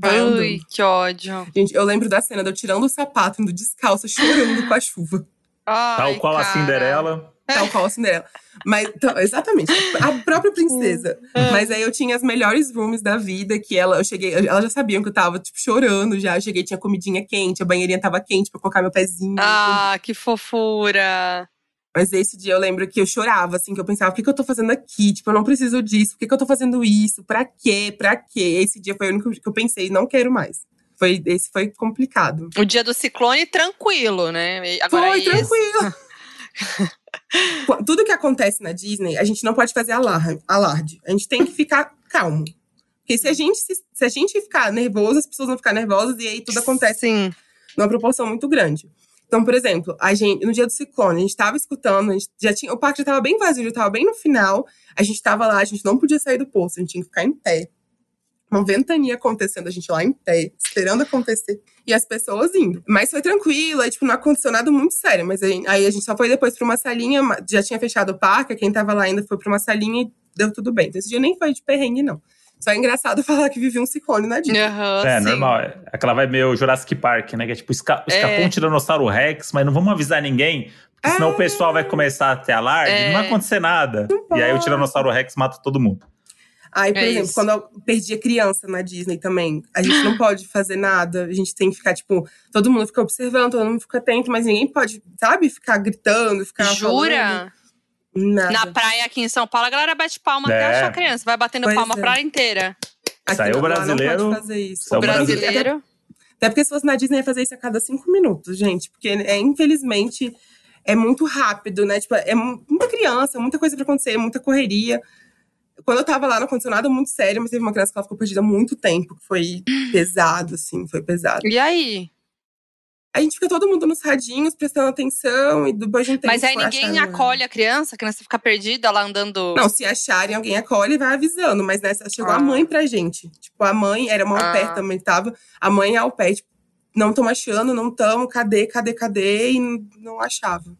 Ai, que ódio. Gente, eu lembro da cena de eu tirando o sapato, indo descalça, chorando com a chuva. Ai, Tal qual cara. a Cinderela. Tal qual a Cinderela. Mas, então, exatamente, a própria princesa. É. Mas aí eu tinha as melhores rooms da vida, que ela, eu cheguei, elas já sabiam que eu tava, tipo, chorando já. Eu cheguei, tinha comidinha quente, a banheirinha tava quente pra colocar meu pezinho. Ah, que fofura. Mas esse dia eu lembro que eu chorava, assim, que eu pensava, o que, que eu tô fazendo aqui? Tipo, eu não preciso disso, por que, que eu tô fazendo isso? Pra quê? Pra quê? Esse dia foi o único que eu pensei, não quero mais. Foi, esse foi complicado. O dia do ciclone, tranquilo, né? Agora foi, esse... tranquilo. Tudo que acontece na Disney, a gente não pode fazer alarde. alarde. A gente tem que ficar calmo. Porque se a gente, se, se a gente ficar nervoso, as pessoas vão ficar nervosas e aí tudo acontece Sim. numa proporção muito grande. Então, por exemplo, a gente, no dia do ciclone, a gente tava escutando, gente já tinha, o parque já tava bem vazio, já tava bem no final. A gente tava lá, a gente não podia sair do poço, a gente tinha que ficar em pé. Uma ventania acontecendo, a gente lá em pé, esperando acontecer. E as pessoas indo. Mas foi tranquilo, aí, tipo, não aconteceu nada muito sério. Mas aí, aí a gente só foi depois pra uma salinha, já tinha fechado o parque, quem tava lá ainda foi pra uma salinha e deu tudo bem. Então esse dia nem foi de perrengue, não. Só é engraçado falar que vivia um ciclone na Disney. Uhum, É, sim. normal. É Aquela vai meio Jurassic Park, né? Que é tipo, esca escapou É. um Tiranossauro Rex, mas não vamos avisar ninguém, porque senão É. o pessoal vai começar a ter alarde É. não vai acontecer nada. E aí o Tiranossauro Rex mata todo mundo. Aí, por É exemplo, isso. quando eu perdia criança na Disney também, a gente não pode fazer nada. A gente tem que ficar, tipo, todo mundo fica observando, todo mundo fica atento, mas ninguém pode, sabe, ficar gritando, ficar. falando. Nada. Na praia aqui em São Paulo, a galera bate palma É. até achar criança. Vai batendo Pois palma é. a praia inteira. Aqui Saiu brasileiro, Não pode fazer isso. O brasileiro. Até porque se fosse na Disney, ia fazer isso a cada cinco minutos, gente. Porque, é, infelizmente, é muito rápido, né? Tipo, é mu- muita criança, muita coisa pra acontecer, muita correria. Quando eu tava lá, não aconteceu nada muito sério, mas teve uma criança que ela ficou perdida há muito tempo, que foi pesado, assim, foi pesado. E aí? A gente fica todo mundo nos radinhos, prestando atenção, e depois de um tempo. Mas aí ninguém acolhe a criança, a criança fica perdida lá andando. Não, se acharem, alguém acolhe e vai avisando. Mas nessa chegou ah. a mãe pra gente. Tipo, a mãe, era uma ah. au pair também tava. A mãe a au pair, tipo, não estão achando, não estão, cadê, cadê, cadê? E não achava.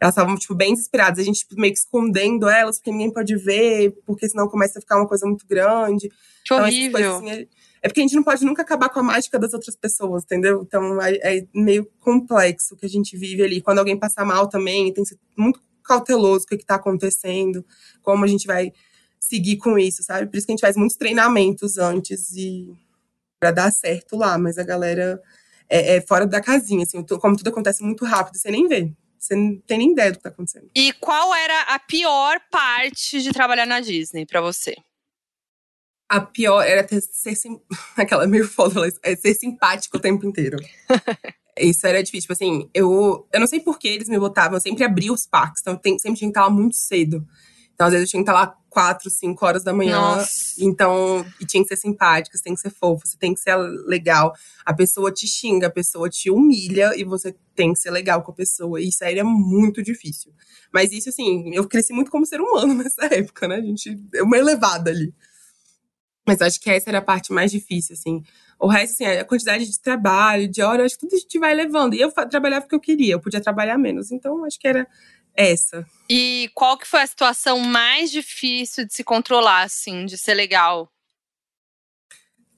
Elas estavam, tipo, bem desesperadas. A gente tipo, meio que escondendo elas, porque ninguém pode ver, porque senão começa a ficar uma coisa muito grande. Que então, horrível. Assim, é, porque a gente não pode nunca acabar com a mágica das outras pessoas, entendeu? Então é, é meio complexo o que a gente vive ali. Quando alguém passa mal também, tem que ser muito cauteloso o que está acontecendo, como a gente vai seguir com isso, sabe? Por isso que a gente faz muitos treinamentos antes e para dar certo lá, mas a galera é, é, fora da casinha, assim, como tudo acontece muito rápido, você nem vê. Você não tem nem ideia do que tá acontecendo. E qual era a pior parte de trabalhar na Disney para você? A pior era ter, ser sim, aquela meio foda, é ser simpático o tempo inteiro. Isso era difícil. Tipo assim, eu, eu não sei por que eles me botavam, eu sempre abria os parques, então eu tem, sempre tinha que estar lá muito cedo. Então, às vezes, eu tinha que estar lá quatro, cinco horas da manhã. Nossa. Então, e tinha que ser simpático, você tem que ser fofo, você tem que ser legal. A pessoa te xinga, a pessoa te humilha e você tem que ser legal com a pessoa. E isso aí é muito difícil. Mas isso, assim, eu cresci muito como ser humano nessa época, né? A gente é uma elevada ali. Mas acho que essa era a parte mais difícil, assim. O resto, assim, a quantidade de trabalho, de hora, acho que tudo a gente vai levando. E eu trabalhava porque eu queria, eu podia trabalhar menos. Então, acho que era essa. E qual que foi a situação mais difícil de se controlar, assim, de ser legal?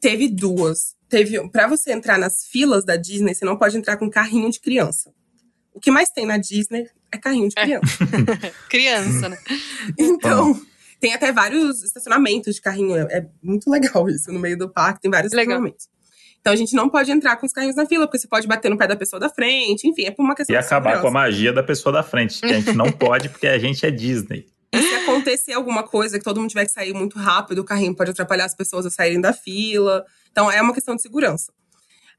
Teve duas. Teve, para você entrar nas filas da Disney, você não pode entrar com carrinho de criança. O que mais tem na Disney é carrinho de criança. É. criança, né? então, tem até vários estacionamentos de carrinho. É, é muito legal isso. No meio do parque tem vários legal. estacionamentos. Então a gente não pode entrar com os carrinhos na fila, porque você pode bater no pé da pessoa da frente, enfim, é por uma questão E acabar com a magia da pessoa da frente, que a gente não pode, porque a gente é Disney. E se acontecer alguma coisa, que todo mundo tiver que sair muito rápido, o carrinho pode atrapalhar as pessoas a saírem da fila. Então é uma questão de segurança.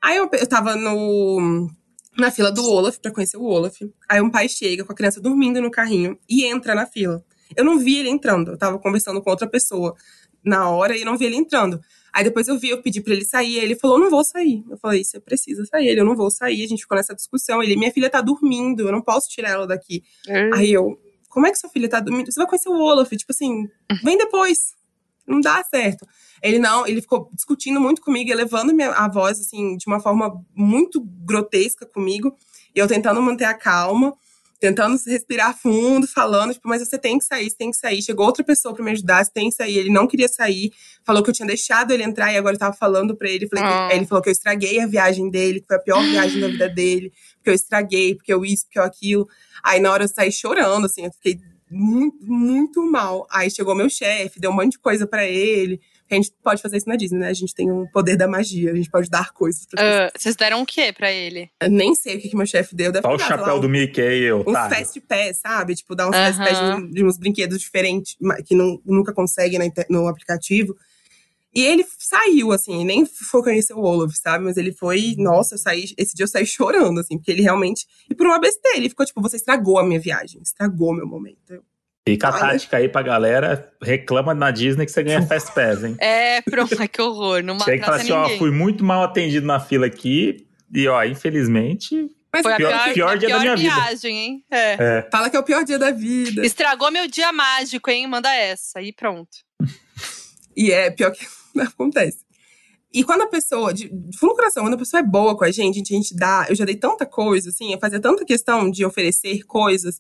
Aí eu, eu tava no, na fila do Olaf, pra conhecer o Olaf. Aí um pai chega com a criança dormindo no carrinho e entra na fila. Eu não vi ele entrando, eu tava conversando com outra pessoa na hora e não vi ele entrando. Aí depois eu vi, eu pedi pra ele sair, ele falou, não vou sair. Eu falei, você precisa sair. Ele, eu não vou sair. A gente ficou nessa discussão. Ele, minha filha tá dormindo, eu não posso tirar ela daqui. Hum. Aí eu, como é que sua filha tá dormindo? Você vai conhecer o Olaf, tipo assim, vem depois. Não dá certo. Ele não, ele ficou discutindo muito comigo, elevando minha, a voz, assim, de uma forma muito grotesca comigo. E eu tentando manter a calma tentando respirar fundo, falando, tipo, mas você tem que sair, você tem que sair. Chegou outra pessoa para me ajudar, você tem que sair. Ele não queria sair, falou que eu tinha deixado ele entrar e agora eu tava falando para ele. Falei ah. ele falou que eu estraguei a viagem dele, que foi a pior viagem da vida dele, porque eu estraguei, porque eu isso, porque eu aquilo. Aí na hora eu saí chorando, assim, eu fiquei muito, muito mal. Aí chegou meu chefe, deu um monte de coisa para ele a gente pode fazer isso na Disney, né? A gente tem o poder da magia, a gente pode dar coisas pra uh, Vocês deram o quê pra ele? Eu nem sei o que, que meu chefe deu. Deve Só o chapéu lá, do Mickey, eu. Uns fast pass, sabe? Tipo, dar uns uh -huh. fast pass de, de, uns brinquedos diferentes que não, nunca consegue no aplicativo. E ele saiu, assim, nem foi conhecer o Olaf, sabe? Mas ele foi, nossa, eu saí, esse dia eu saí chorando, assim, porque ele realmente. E por uma besteira, ele ficou tipo, você estragou a minha viagem, estragou meu momento. Fica a tática aí pra galera, reclama na Disney que você ganha Fast Pass, hein? É, pronto, que horror. Não Chega e fala assim, ó, fui muito mal atendido na fila aqui, e ó, infelizmente… Mas foi pior, a pior, pior dia pior da minha viagem, vida. hein? É. é. Fala que é o pior dia da vida. Estragou meu dia mágico, hein? Manda essa, e pronto. e é pior que acontece. E quando a pessoa, de, de fundo do coração, quando a pessoa é boa com a gente, a gente dá. Eu já dei tanta coisa, assim, eu fazia tanta questão de oferecer coisas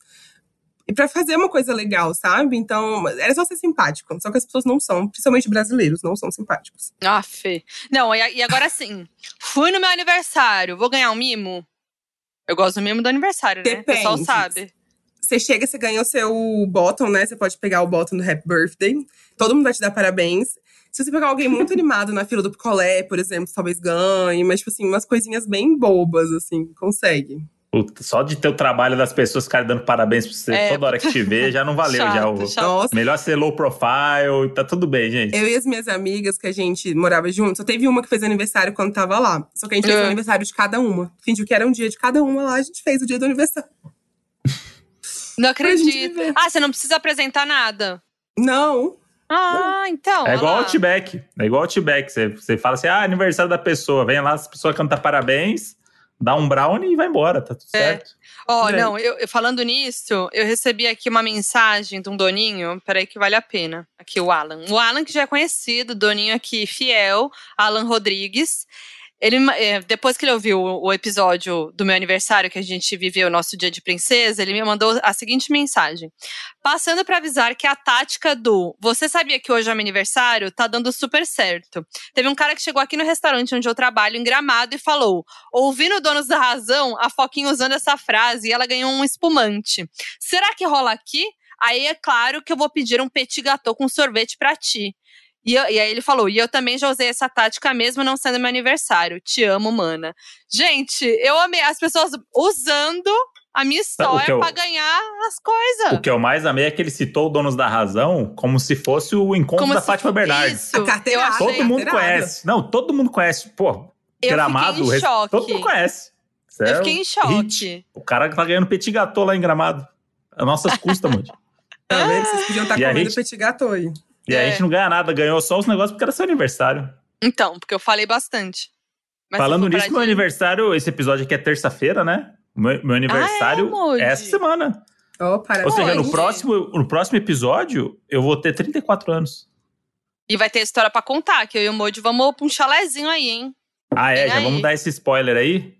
e para fazer uma coisa legal, sabe? Então, era só ser simpático. Só que as pessoas não são, principalmente brasileiros, não são simpáticos. Ah, Fê. Não, e agora sim. Fui no meu aniversário, vou ganhar um mimo? Eu gosto do mimo do aniversário, né? Depende. O pessoal sabe. Você chega, você ganha o seu bottom, né? Você pode pegar o bottom do Happy Birthday. Todo mundo vai te dar parabéns. Se você pegar alguém muito animado na fila do picolé, por exemplo, talvez ganhe. Mas, tipo assim, umas coisinhas bem bobas, assim, consegue. Só de ter o trabalho das pessoas ficarem dando parabéns pra você é, toda hora que te vê, já não valeu chato, já. O... Melhor ser low profile, tá tudo bem, gente. Eu e as minhas amigas que a gente morava junto, só teve uma que fez aniversário quando tava lá. Só que a gente fez o é. aniversário de cada uma. Fingiu que era um dia de cada uma lá, a gente fez o dia do aniversário. Não acredito. Ah, você não precisa apresentar nada. Não. Ah, então. É igual o Outback. É igual o Outback. Você, você fala assim: ah, aniversário da pessoa. Vem lá, as pessoas cantam parabéns, dá um brownie e vai embora, tá tudo é. certo. Ó, oh, não, eu, eu, falando nisso, eu recebi aqui uma mensagem de um doninho, peraí que vale a pena. Aqui o Alan. O Alan, que já é conhecido, doninho aqui fiel, Alan Rodrigues. Ele, é, depois que ele ouviu o, episódio do meu aniversário, que a gente viveu o nosso dia de princesa, ele me mandou a seguinte mensagem. Passando para avisar que a tática do você sabia que hoje é meu aniversário tá dando super certo. Teve um cara que chegou aqui no restaurante onde eu trabalho, em Gramado, e falou: ouvindo Donos da Razão, a Foquinha usando essa frase e ela ganhou um espumante. Será que rola aqui? Aí é claro que eu vou pedir um petit gâteau com sorvete para ti. E, eu, e, aí ele falou: e eu também já usei essa tática mesmo não sendo meu aniversário. Te amo, mana. Gente, eu amei as pessoas usando a minha história eu, pra ganhar as coisas. O que eu mais amei é que ele citou o Donos da Razão como se fosse o encontro como da Fátima Bernardes. Isso, a carteira Todo mundo conhece. Não, todo mundo conhece. Pô, eu Gramado, em choque. todo mundo conhece. Céu, eu fiquei em choque. Hit. O cara que tá ganhando petit gâteau lá em Gramado. A nossas custas, mano. Vendo? Vocês podiam estar tá comendo gente... petit gâteau aí. E é. a gente não ganha nada, ganhou só os negócios porque era seu aniversário. Então, porque eu falei bastante. Mas Falando nisso, meu aniversário, esse episódio aqui é terça-feira, né? Meu, meu aniversário ah, é, é essa semana. Oh, Ou seja, no próximo, no próximo episódio, eu vou ter 34 anos. E vai ter história para contar, que eu e o Moody vamos pra um chalézinho aí, hein? Ah, é? Vem já aí. vamos dar esse spoiler aí.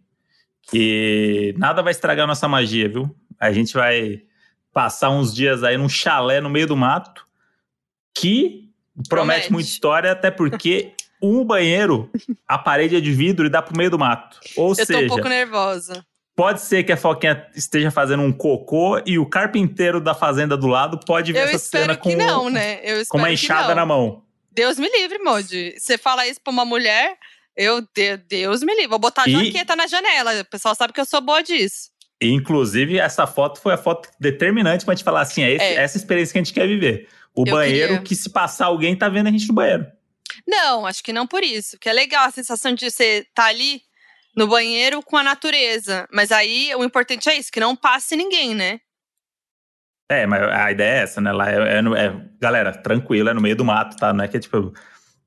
Que nada vai estragar a nossa magia, viu? A gente vai passar uns dias aí num chalé no meio do mato que promete, promete muita história, até porque um banheiro, a parede é de vidro e dá pro meio do mato. Ou Eu seja. Eu tô um pouco nervosa. Pode ser que a Foquinha esteja fazendo um cocô e o carpinteiro da fazenda do lado pode ver Eu essa cena com, não, né? com uma enxada na mão. Deus me livre, Modi. Você fala isso pra uma mulher, eu, Deus me livre. Vou botar a e... jaqueta na janela. O pessoal sabe que eu sou boa disso. E, inclusive, essa foto foi a foto determinante pra gente falar assim: é, esse, é. essa experiência que a gente quer viver. O eu banheiro queria. que se passar alguém tá vendo a gente no banheiro. Não, acho que não por isso. Porque é legal a sensação de você estar tá ali no banheiro com a natureza. Mas aí o importante é isso, que não passe ninguém, né? É, mas a ideia é essa, né? Lá é, é, é galera, tranquilo, é no meio do mato, tá? Não é que é tipo.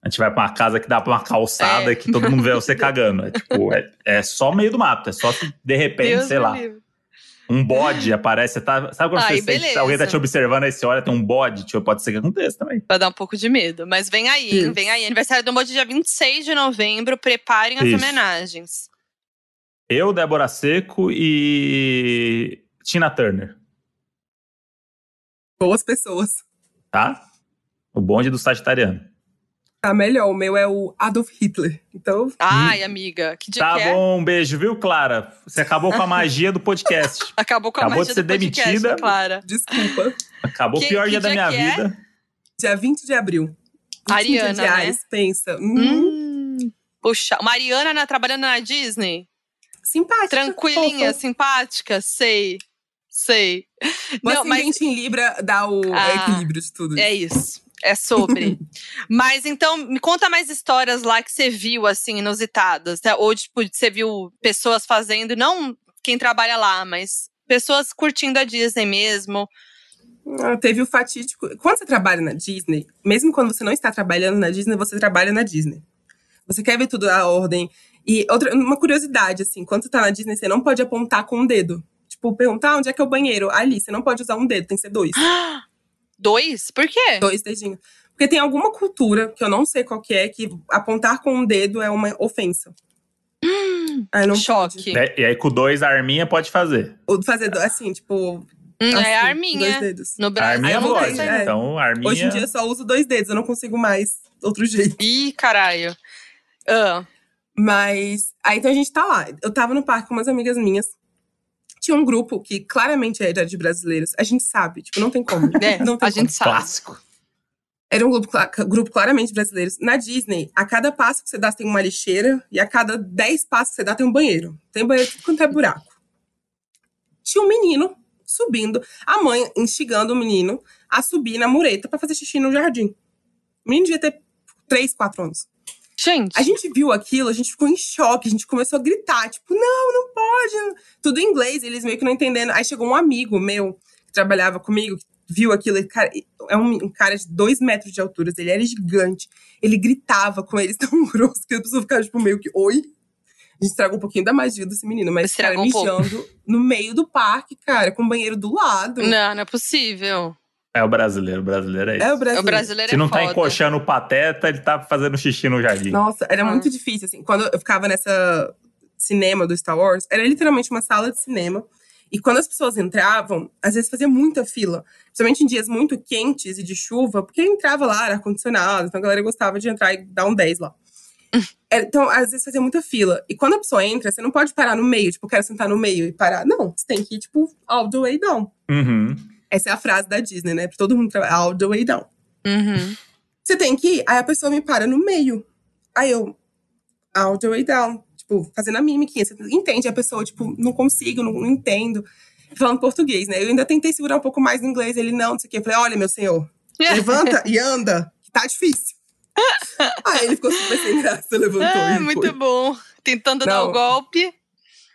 A gente vai pra uma casa que dá pra uma calçada é. que todo mundo vê você cagando. É tipo, é, é só meio do mato. É só se de repente, Deus sei lá. Livre um bode aparece. Tá, sabe quando Ai, você sente, alguém tá te observando aí, você olha, tem um bode, tipo, pode ser que aconteça também. Vai dar um pouco de medo. Mas vem aí, hein, vem aí. Aniversário do bode dia 26 de novembro. Preparem as Isso. homenagens. Eu, Débora Seco e Tina Turner. Boas pessoas. Tá? O bonde do Sagitariano. Tá melhor, o meu é o Adolf Hitler. Então. Ai, amiga, que dia Tá que é? bom, um beijo, viu, Clara? Você acabou com a magia do podcast. acabou com a acabou magia de ser do podcast, demitida. Clara. Desculpa. Acabou o pior dia, dia da minha é? vida. Dia 20 de abril. Ariana, reais, né? pensa. Hum. Hum. Puxa, Mariana na, trabalhando na Disney? Simpática. Tranquilinha, fofa. simpática, sei. Sei. O Não, mas em Libra dá o ah, equilíbrio de tudo. É isso é sobre. Mas então, me conta mais histórias lá que você viu, assim, inusitadas. Né? Ou, tipo, você viu pessoas fazendo, não quem trabalha lá, mas pessoas curtindo a Disney mesmo. Ah, teve o fatídico. Quando você trabalha na Disney, mesmo quando você não está trabalhando na Disney, você trabalha na Disney. Você quer ver tudo à ordem. E outra, uma curiosidade, assim, quando você tá na Disney, você não pode apontar com o um dedo. Tipo, perguntar onde é que é o banheiro. Ali, você não pode usar um dedo, tem que ser dois. Dois? Por quê? Dois dedinhos. Porque tem alguma cultura, que eu não sei qual que é, que apontar com um dedo é uma ofensa. Hum, aí não choque. É, e aí com dois, a arminha pode fazer. Ou fazer, assim, tipo… Hum, assim, é a arminha. Dois dedos. No Brasil. A arminha pode. É. Então, arminha… Hoje em dia eu só uso dois dedos, eu não consigo mais outro jeito. Ih, caralho. Uh. Mas, aí então a gente tá lá. Eu tava no parque com umas amigas minhas tinha um grupo que claramente era de brasileiros. A gente sabe, tipo, não tem como. É, não tem a como. gente sabe. Clássico. Era um grupo, grupo claramente brasileiros. Na Disney, a cada passo que você dá tem uma lixeira e a cada dez passos que você dá tem um banheiro. Tem banheiro tudo quanto é buraco. Tinha um menino subindo, a mãe instigando o menino a subir na mureta para fazer xixi no jardim. O menino devia ter três, quatro anos. Gente. A gente viu aquilo, a gente ficou em choque, a gente começou a gritar, tipo, não, não pode. Tudo em inglês, eles meio que não entendendo. Aí chegou um amigo meu, que trabalhava comigo, viu aquilo, ele, cara, é um, um, cara de dois metros de altura, ele era gigante. Ele gritava com eles tão grosso que as pessoas ficavam, tipo, meio que, oi? A gente estragou um pouquinho da magia desse menino, mas cara, mijando um no meio do parque, cara, com o banheiro do lado. Não, não é possível. É o brasileiro, o brasileiro é isso. É o brasileiro. O brasileiro Se não é tá encoxando o pateta, ele tá fazendo xixi no jardim. Nossa, era ah. muito difícil, assim. Quando eu ficava nessa cinema do Star Wars, era literalmente uma sala de cinema. E quando as pessoas entravam, às vezes fazia muita fila. Principalmente em dias muito quentes e de chuva, porque entrava lá, ar-condicionado, então a galera gostava de entrar e dar um 10 lá. É, então, às vezes fazia muita fila. E quando a pessoa entra, você não pode parar no meio, tipo, quero sentar no meio e parar. Não, você tem que ir, tipo, all the way down. Uhum. Essa é a frase da Disney, né? Pra todo mundo trabalhar, all the way down. Uhum. Você tem que ir, aí a pessoa me para no meio. Aí eu, all the way down. Tipo, fazendo a mímica. Você entende a pessoa, tipo, não consigo, não, não entendo. Falando português, né? Eu ainda tentei segurar um pouco mais no inglês. Ele, não, não sei o quê. Eu falei, olha, meu senhor, levanta e anda, que tá difícil. Aí ele ficou super sem graça, levantou. É, muito foi. bom. Tentando não, dar o golpe.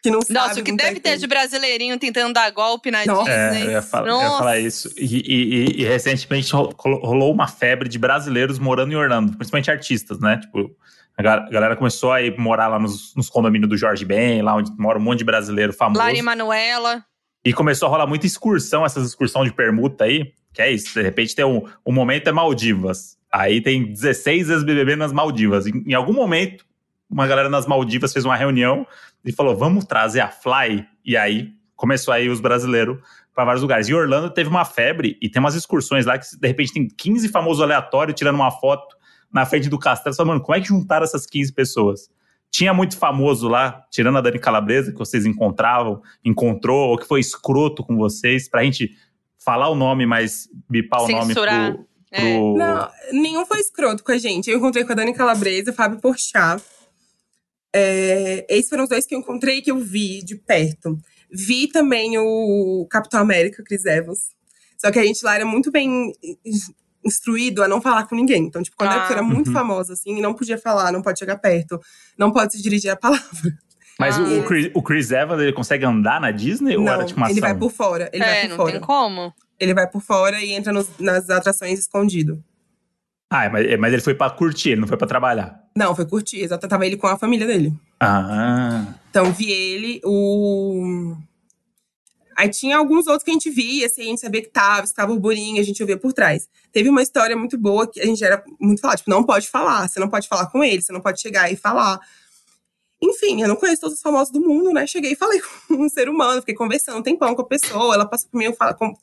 Que não sabe, Nossa, o que deve ter de brasileirinho tentando dar golpe na Nossa. Disney. É, eu ia, falar, eu ia falar isso. E, e, e, recentemente rolou uma febre de brasileiros morando em Orlando, principalmente artistas, né? Tipo, a galera começou a ir morar lá nos, nos condomínios do Jorge Ben, lá onde mora um monte de brasileiro famoso. Lari Manuela. E começou a rolar muita excursão, essas excursões de permuta aí, que é isso. De repente tem um, um momento é Maldivas. Aí tem 16 ex-BBB nas Maldivas. Em, em, algum momento, uma galera nas Maldivas fez uma reunião e falou: vamos trazer a Fly. E aí começou aí os brasileiros para vários lugares. E Orlando teve uma febre e tem umas excursões lá que de repente tem 15 famosos aleatórios tirando uma foto na frente do castelo. Só, mano, como é que juntaram essas 15 pessoas? Tinha muito famoso lá, tirando a Dani Calabresa, que vocês encontravam, encontrou, ou que foi escroto com vocês, pra gente falar o nome, mas bipar Censurar. o nome pro, é. Não, nenhum foi escroto com a gente. Eu encontrei com a Dani Calabresa, Fábio Porchat. É, esses foram os dois que eu encontrei que eu vi de perto. Vi também o Capitão América, Chris Evans. Só que a gente lá era muito bem instruído a não falar com ninguém. Então, tipo, quando ah. a pessoa era muito uhum. famosa, assim, não podia falar, não pode chegar perto, não pode se dirigir a palavra. Mas ah. o, Chris, o, Chris, Evans, ele consegue andar na Disney? Não, ou era tipo uma ele vai por fora. Ele é, vai por não fora. tem como ele vai por fora e entra nos, nas atrações escondido. Ah, mas, mas ele foi pra curtir, ele não foi pra trabalhar. Não, foi curtir, exato. Tava ele com a família dele. Ah. Então vi ele, o. Aí tinha alguns outros que a gente via, assim, a gente sabia que tava, estava burburinho, a gente ouvia por trás. Teve uma história muito boa que a gente era muito falar, tipo, não pode falar, você não pode falar com ele, você não pode chegar e falar. Enfim, eu não conheço todos os famosos do mundo, né? Cheguei e falei com um ser humano, fiquei conversando um tempão com a pessoa, ela passou por mim, eu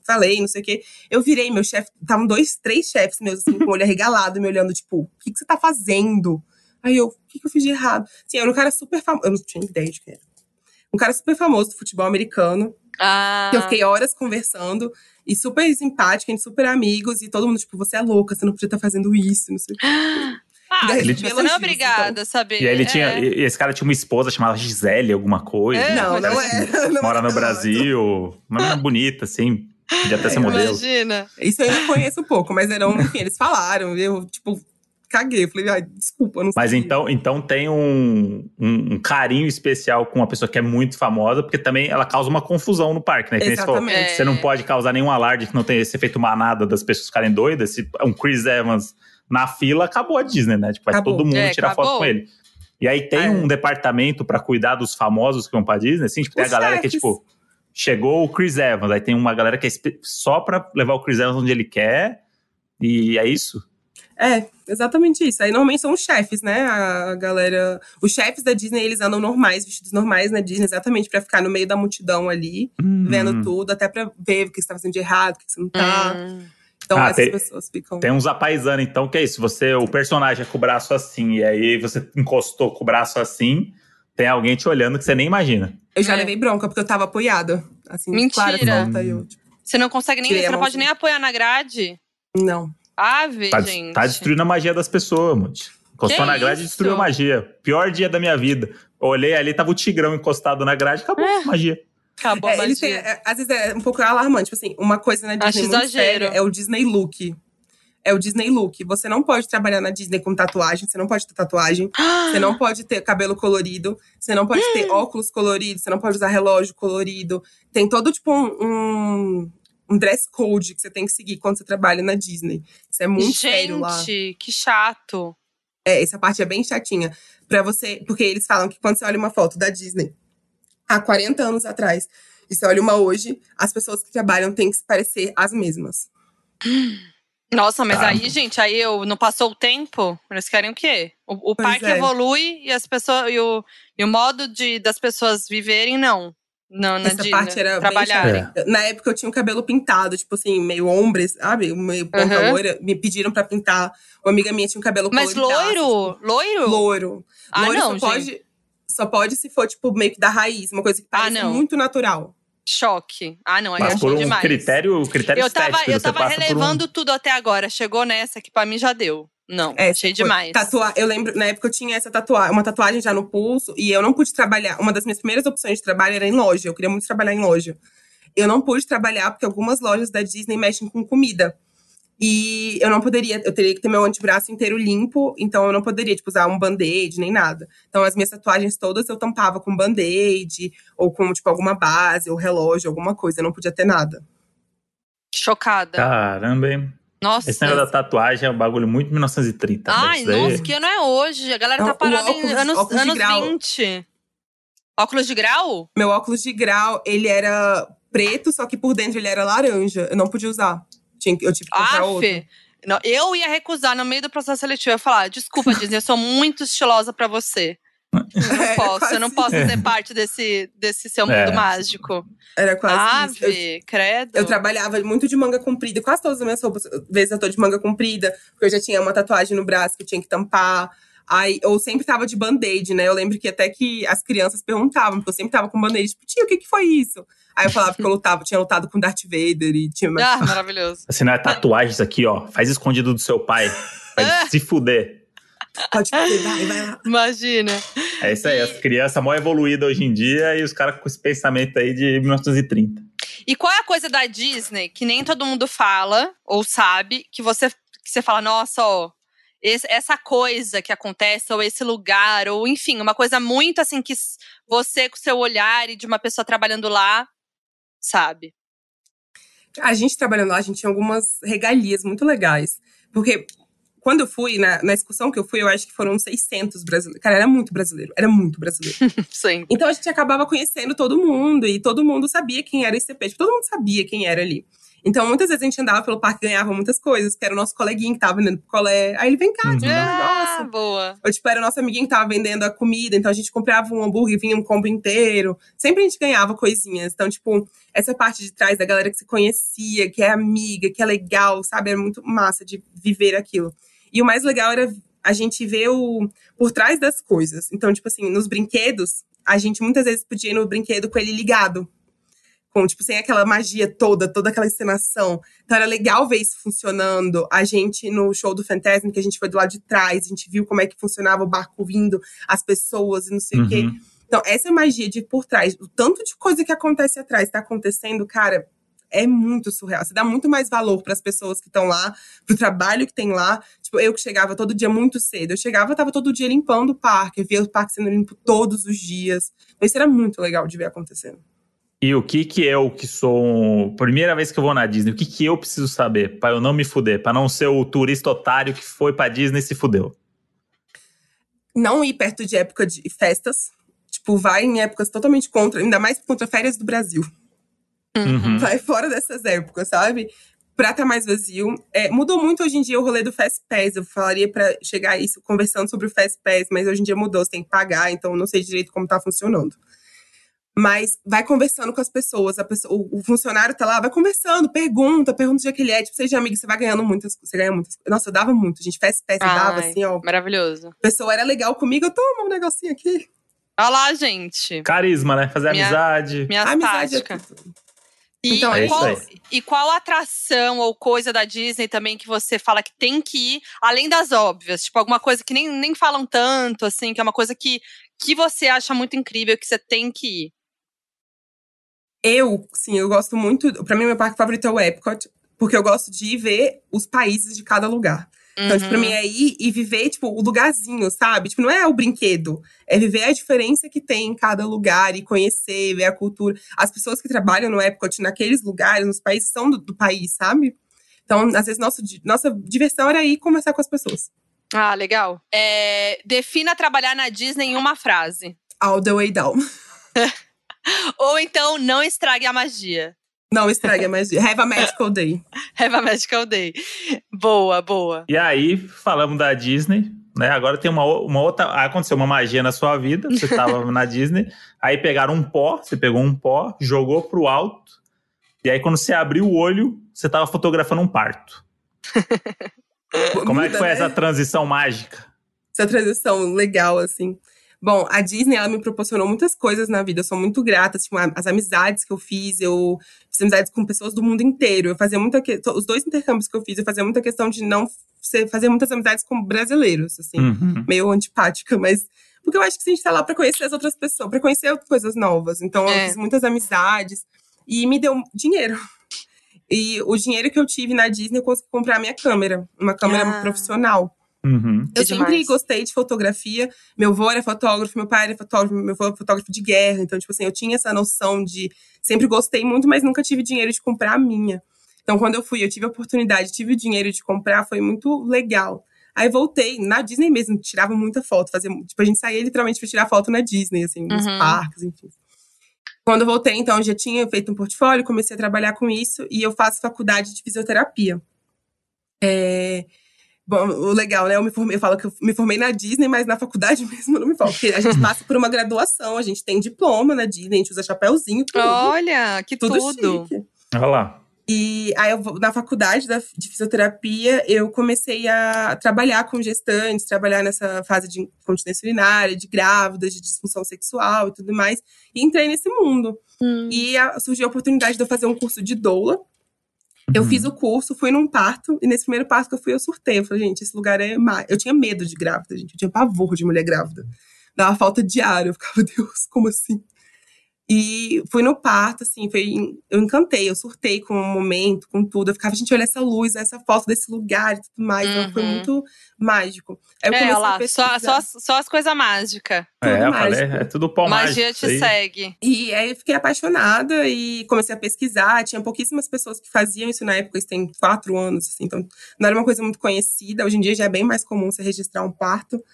falei, não sei o quê. Eu virei, meu chefe, estavam dois, três chefes meus, assim, com o olho arregalado, me olhando, tipo, o que, que você tá fazendo? Aí eu, o que, que eu fiz de errado? Sim, era um cara super famoso, eu não tinha ideia de que era. Um cara super famoso do futebol americano. Ah. Que eu fiquei horas conversando e super simpática, super amigos, e todo mundo, tipo, você é louca, você não podia estar fazendo isso, não sei o quê. Ah, ele tinha... você não é obrigada então. a saber. E aí ele é. tinha. E esse cara tinha uma esposa chamada Gisele, alguma coisa. É, não, não é. Não mora no Brasil. Uma menina bonita, assim. Podia até ser modelo. Imagina. Isso eu ainda conheço um pouco, mas eram, enfim, eles falaram. Eu, tipo, caguei. Eu falei, ai, desculpa, não sei. Mas então, então tem um, um, um, carinho especial com uma pessoa que é muito famosa, porque também ela causa uma confusão no parque, né? Exatamente. Você, falou, você não pode causar nenhum alarde que não tenha esse efeito manada das pessoas ficarem doidas. Se um Chris Evans na fila, acabou a Disney, né? Tipo, vai todo mundo é, tirar acabou. foto com ele. E aí tem é. um departamento para cuidar dos famosos que vão pra Disney, assim, tipo, tem a galera chefes. que, tipo, chegou o Chris Evans, aí tem uma galera que é só pra levar o Chris Evans onde ele quer, e é isso? É, exatamente isso. Aí normalmente são os chefes, né? A galera. Os chefes da Disney, eles andam normais, vestidos normais na Disney, exatamente para ficar no meio da multidão ali, hum. vendo tudo, até pra ver o que você tá fazendo de errado, o que você não tá. Hum. Então ah, essas tem, pessoas ficam. Tem uns apaisando, então, que é isso. Você, o personagem é com o braço assim, e aí você encostou com o braço assim, tem alguém te olhando que você nem imagina. Eu já é. levei bronca, porque eu tava apoiada. Assim, Mentira. Claro, eu, tipo, você não consegue nem. Você não pode nem apoiar na grade? Não. Ave, tá, gente. Tá destruindo a magia das pessoas, Monte. Encostou que na grade e destruiu a magia. Pior dia da minha vida. olhei ali, tava o tigrão encostado na grade, acabou é. a magia. Acabou é, eles têm, é, Às vezes é um pouco alarmante. Tipo assim, uma coisa na Disney Acho muito exagero. séria é o Disney Look. É o Disney Look. Você não pode trabalhar na Disney com tatuagem, você não pode ter tatuagem, você não pode ter cabelo colorido, você não pode ter óculos coloridos, você não pode usar relógio colorido. Tem todo, tipo, um, um um dress code que você tem que seguir quando você trabalha na Disney. Isso é muito Gente, sério lá. Gente, que chato. É, essa parte é bem chatinha. Pra você. Porque eles falam que quando você olha uma foto da Disney há 40 anos atrás e você olha uma hoje, as pessoas que trabalham têm que se parecer as mesmas. Nossa, mas ah. aí, gente, aí eu não passou o tempo? Eles querem o quê? O, o parque é. evolui e as pessoas. E o, e o modo de, das pessoas viverem, não. Não, na Essa de, parte era trabalharem. É. Na época eu tinha o cabelo pintado, tipo assim, meio ombres, sabe? Meio ponta uhum. loira. Me pediram pra pintar. Uma amiga minha tinha um cabelo Mas loiro? Tipo, loiro? Loiro. Ah, loiro não, só pode, só pode se for, tipo, meio que da raiz. Uma coisa que ah, parece ah, muito natural. Choque. Ah, não, aí Mas eu por um demais. critério, critério eu tava, estético. Eu tava relevando um... tudo até agora. Chegou nessa que pra mim já deu. Não, é, achei demais. Tatuar, eu lembro, na época eu tinha essa tatuagem, uma tatuagem já no pulso, e eu não pude trabalhar. Uma das minhas primeiras opções de trabalho era em loja. Eu queria muito trabalhar em loja. Eu não pude trabalhar porque algumas lojas da Disney mexem com comida. E eu não poderia, eu teria que ter meu antebraço inteiro limpo, então eu não poderia, tipo, usar um band-aid nem nada. Então as minhas tatuagens todas eu tampava com band-aid, ou com, tipo, alguma base, ou relógio, alguma coisa. Eu não podia ter nada. Chocada. Caramba, hein? Nossa. Esse negócio da tatuagem é um bagulho muito 1930. Ai, nossa, que ano é hoje? A galera tá parada óculos, em anos, anos 20. Óculos de grau? Meu óculos de grau, ele era preto, só que por dentro ele era laranja. Eu não podia usar. Eu tive que comprar Aff. outro. Não, eu ia recusar no meio do processo seletivo. Eu ia falar: desculpa, Disney, eu sou muito estilosa para você. Eu não é, posso, eu não posso ser parte desse, desse seu mundo é. mágico. Era quase Ave, isso. Eu, credo. Eu trabalhava muito de manga comprida, quase todas as minhas roupas, vezes eu tô de manga comprida, porque eu já tinha uma tatuagem no braço que eu tinha que tampar. Aí, eu sempre tava de band-aid, né? Eu lembro que até que as crianças perguntavam, porque eu sempre tava com band-aid. Tipo, tia, o que que foi isso? Aí eu falava que eu lutava, tinha lutado com Darth Vader e tinha… Ah, maravilhoso. Assim, não é tatuagens aqui, ó. Faz escondido do seu pai. Vai se fuder. Pode fazer, vai, vai lá. Imagina. É isso aí, e... as crianças mó evoluídas hoje em dia e os caras com esse pensamento aí de 1930. E qual é a coisa da Disney que nem todo mundo fala ou sabe, que você, que você fala, nossa, ó, esse, essa coisa que acontece, ou esse lugar, ou enfim, uma coisa muito assim que você, com seu olhar e de uma pessoa trabalhando lá, sabe? A gente trabalhando lá, a gente tinha algumas regalias muito legais. Porque quando eu fui, na, na excursão que eu fui, eu acho que foram 600 brasileiros. Cara, era muito brasileiro, era muito brasileiro. Sim. Então a gente acabava conhecendo todo mundo e todo mundo sabia quem era esse ICP. Tipo, todo mundo sabia quem era ali. Então, muitas vezes a gente andava pelo parque e ganhava muitas coisas, que era o nosso coleguinha que tava vendendo picolé. Aí ele vem cá, tipo, ah, nossa. boa. Ou, tipo, era o nosso amiguinho que tava vendendo a comida, então a gente comprava um hambúrguer, vinha um combo inteiro. Sempre a gente ganhava coisinhas. Então, tipo, essa parte de trás da galera que se conhecia, que é amiga, que é legal, sabe? Era muito massa de viver aquilo. E o mais legal era a gente ver o por trás das coisas. Então, tipo assim, nos brinquedos, a gente muitas vezes podia ir no brinquedo com ele ligado. Com, tipo, sem aquela magia toda, toda aquela encenação. Então era legal ver isso funcionando. A gente, no show do Fantasma, que a gente foi do lado de trás, a gente viu como é que funcionava o barco vindo, as pessoas e não sei uhum. o quê. Uhum. Então, essa magia de por trás, o tanto de coisa que acontece atrás tá acontecendo, cara, é muito surreal. Você dá muito mais valor para as pessoas que estão lá, pro trabalho que tem lá. Tipo, eu que chegava todo dia muito cedo. Eu chegava, tava todo dia limpando o parque, via o parque sendo limpo todos os dias. Isso era muito legal de ver acontecendo. E o que que eu que sou primeira vez que eu vou na Disney, o que que eu preciso saber para eu não me fuder, para não ser o turista otário que foi para Disney e se fudeu? Não ir perto de época de festas. Tipo, vai em épocas totalmente contra, ainda mais contra férias do Brasil. Uhum. Vai fora dessas épocas, sabe? Pra estar tá mais vazio. É, mudou muito hoje em dia o rolê do Fast Pass. Eu falaria para chegar isso conversando sobre o Fast Pass, mas hoje em dia mudou, você tem que pagar, então não sei direito como tá funcionando. Mas vai conversando com as pessoas, pessoa, o, o, funcionário tá lá, vai conversando, pergunta, pergunta de aquele é, tipo, seja amigo, você vai ganhando muitas, você ganha muitas. Nossa, eu dava muito, gente, Fast Pass, eu dava assim, ó. Maravilhoso. A pessoa era legal comigo, eu tomo um negocinho aqui. Olha lá, gente. Carisma, né? Fazer minha, amizade. Minha amizade é e, então, é qual, e qual atração ou coisa da Disney também que você fala que tem que ir, além das óbvias? Tipo, alguma coisa que nem, nem falam tanto, assim, que é uma coisa que, que você acha muito incrível, que você tem que ir? Eu, sim, eu gosto muito. Para mim, meu parque favorito é o Epcot, porque eu gosto de ver os países de cada lugar. Então, tipo, pra mim uhum. é ir e viver, tipo, o lugarzinho, sabe? Tipo, não é o brinquedo. É viver a diferença que tem em cada lugar e conhecer, ver a cultura. As pessoas que trabalham no Epcot naqueles lugares, nos países, são do, do país, sabe? Então, às vezes, nosso, nossa diversão era ir conversar com as pessoas. Ah, legal. É, defina trabalhar na Disney em uma frase. All the way down. Ou então, não estrague a magia. Não estrague a magia. Have a magical day. Have a magical day. Boa, boa. E aí, falamos da Disney, né? Agora tem uma, uma outra. Aconteceu uma magia na sua vida. Você estava na Disney. Aí pegaram um pó, você pegou um pó, jogou pro alto. E aí, quando você abriu o olho, você estava fotografando um parto. Como é que foi essa transição mágica? Essa transição legal, assim. Bom, a Disney, ela me proporcionou muitas coisas na vida. Eu sou muito grata, tipo, as amizades que eu fiz. Eu fiz amizades com pessoas do mundo inteiro. Eu fazia muita… Que... Os dois intercâmbios que eu fiz, eu fazia muita questão de não… Fazer muitas amizades com brasileiros, assim. Uhum. Meio antipática, mas… Porque eu acho que a gente tá lá pra conhecer as outras pessoas, pra conhecer coisas novas. Então, é. eu fiz muitas amizades. E me deu dinheiro. E o dinheiro que eu tive na Disney, eu consegui comprar minha câmera. Uma câmera ah. profissional. Uhum. Eu é sempre gostei de fotografia. Meu avô era fotógrafo, meu pai era fotógrafo, meu avô era fotógrafo de guerra. Então, tipo assim, eu tinha essa noção de. Sempre gostei muito, mas nunca tive dinheiro de comprar a minha. Então, quando eu fui, eu tive a oportunidade, tive o dinheiro de comprar, foi muito legal. Aí voltei, na Disney mesmo, tirava muita foto. Fazia, tipo, a gente saía literalmente pra tirar foto na Disney, assim, nos uhum. parques, enfim. Quando eu voltei, então, eu já tinha feito um portfólio, comecei a trabalhar com isso e eu faço faculdade de fisioterapia. É... Bom, o legal, né? Eu me formei, eu falo que eu me formei na Disney, mas na faculdade mesmo eu não me formo. Porque a gente passa por uma graduação, a gente tem diploma na Disney, a gente usa chapéuzinho, tudo. Olha, que tudo. tudo. Chique. Olha lá. E aí, eu, na faculdade de fisioterapia, eu comecei a trabalhar com gestantes, trabalhar nessa fase de continência urinária, de grávidas, de disfunção sexual e tudo mais. E entrei nesse mundo. Hum. E a, surgiu a oportunidade de eu fazer um curso de doula. Eu fiz o curso, fui num parto, e nesse primeiro parto que eu fui, eu surtei. Eu falei, gente, esse lugar é má. Eu tinha medo de grávida, gente. Eu tinha pavor de mulher grávida. Dava falta de ar. Eu ficava, Deus, como assim? E fui no parto, assim, foi, eu encantei, eu surtei com o momento, com tudo. Eu ficava, gente, olha essa luz, essa foto desse lugar e tudo mais. Uhum. Então foi uhum. muito mágico. Aí eu é, lá, só, só, só as coisas mágicas. É, eu falei, é tudo pó Magia te aí. segue. E aí eu fiquei apaixonada e comecei a pesquisar. Tinha pouquíssimas pessoas que faziam isso na época, isso tem quatro anos, assim, então não era uma coisa muito conhecida. Hoje em dia já é bem mais comum você registrar um parto.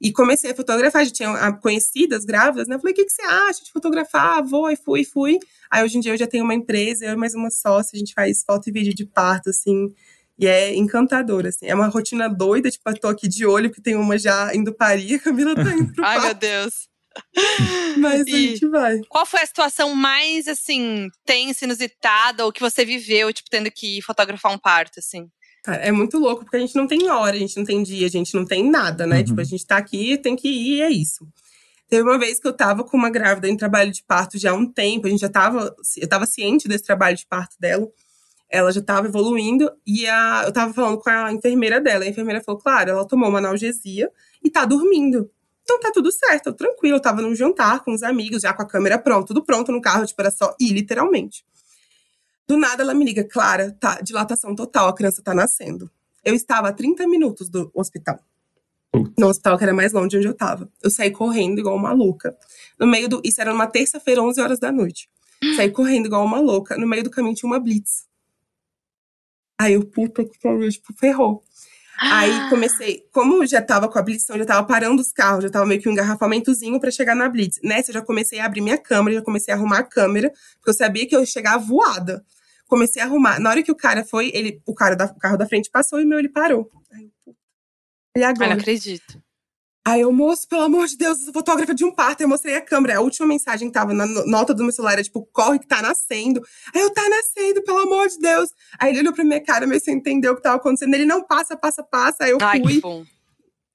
E comecei a fotografar, já tinha conhecidas grávidas, né? Eu falei, o que, que você acha de fotografar? Vou, e fui, fui. Aí hoje em dia eu já tenho uma empresa, eu e mais uma sócia, a gente faz foto e vídeo de parto, assim. E é encantador, assim. É uma rotina doida, tipo, eu tô aqui de olho, porque tem uma já indo parir, a Camila tá indo pro Ai, meu Deus. Mas e a gente vai. Qual foi a situação mais, assim, tensa, inusitada, ou que você viveu, tipo, tendo que fotografar um parto, assim? Cara, é muito louco, porque a gente não tem hora, a gente não tem dia, a gente não tem nada, né? Uhum. Tipo, a gente tá aqui, tem que ir e é isso. Teve uma vez que eu tava com uma grávida em trabalho de parto já há um tempo, a gente já tava, eu tava ciente desse trabalho de parto dela, ela já tava evoluindo, e a, eu tava falando com a enfermeira dela, a enfermeira falou, claro, ela tomou uma analgesia e tá dormindo. Então tá tudo certo, tranquilo, eu tava num jantar com os amigos, já com a câmera pronta, tudo pronto no carro, tipo, era só ir, literalmente. Do nada ela me liga, Clara, tá, dilatação total, a criança tá nascendo. Eu estava a 30 minutos do hospital. No hospital que era mais longe de onde eu tava. Eu saí correndo igual uma louca. No meio do. Isso era numa terça-feira, 11 horas da noite. Saí correndo igual uma louca. No meio do caminho tinha uma blitz. Aí eu, puta que pariu, tipo, ferrou. Aí ah. comecei, como já tava com a Blitz, então já tava parando os carros, já tava meio que um engarrafamentozinho para chegar na Blitz. Nessa eu já comecei a abrir minha câmera, já comecei a arrumar a câmera, porque eu sabia que eu ia chegar voada comecei a arrumar. Na hora que o cara foi, ele, o cara da, o carro da frente passou e meu ele parou. Aí eu, e agora? Eu não acredito. Aí eu, moço, pelo amor de Deus, eu sou fotógrafa de um parto. Eu mostrei a câmera. A última mensagem que tava na nota do meu celular era tipo, corre que tá nascendo. Aí eu, tá nascendo, pelo amor de Deus. Aí ele olhou pra minha cara, meio sem entender o que tava acontecendo. Ele, não, passa, passa, passa. Aí eu Ai, fui.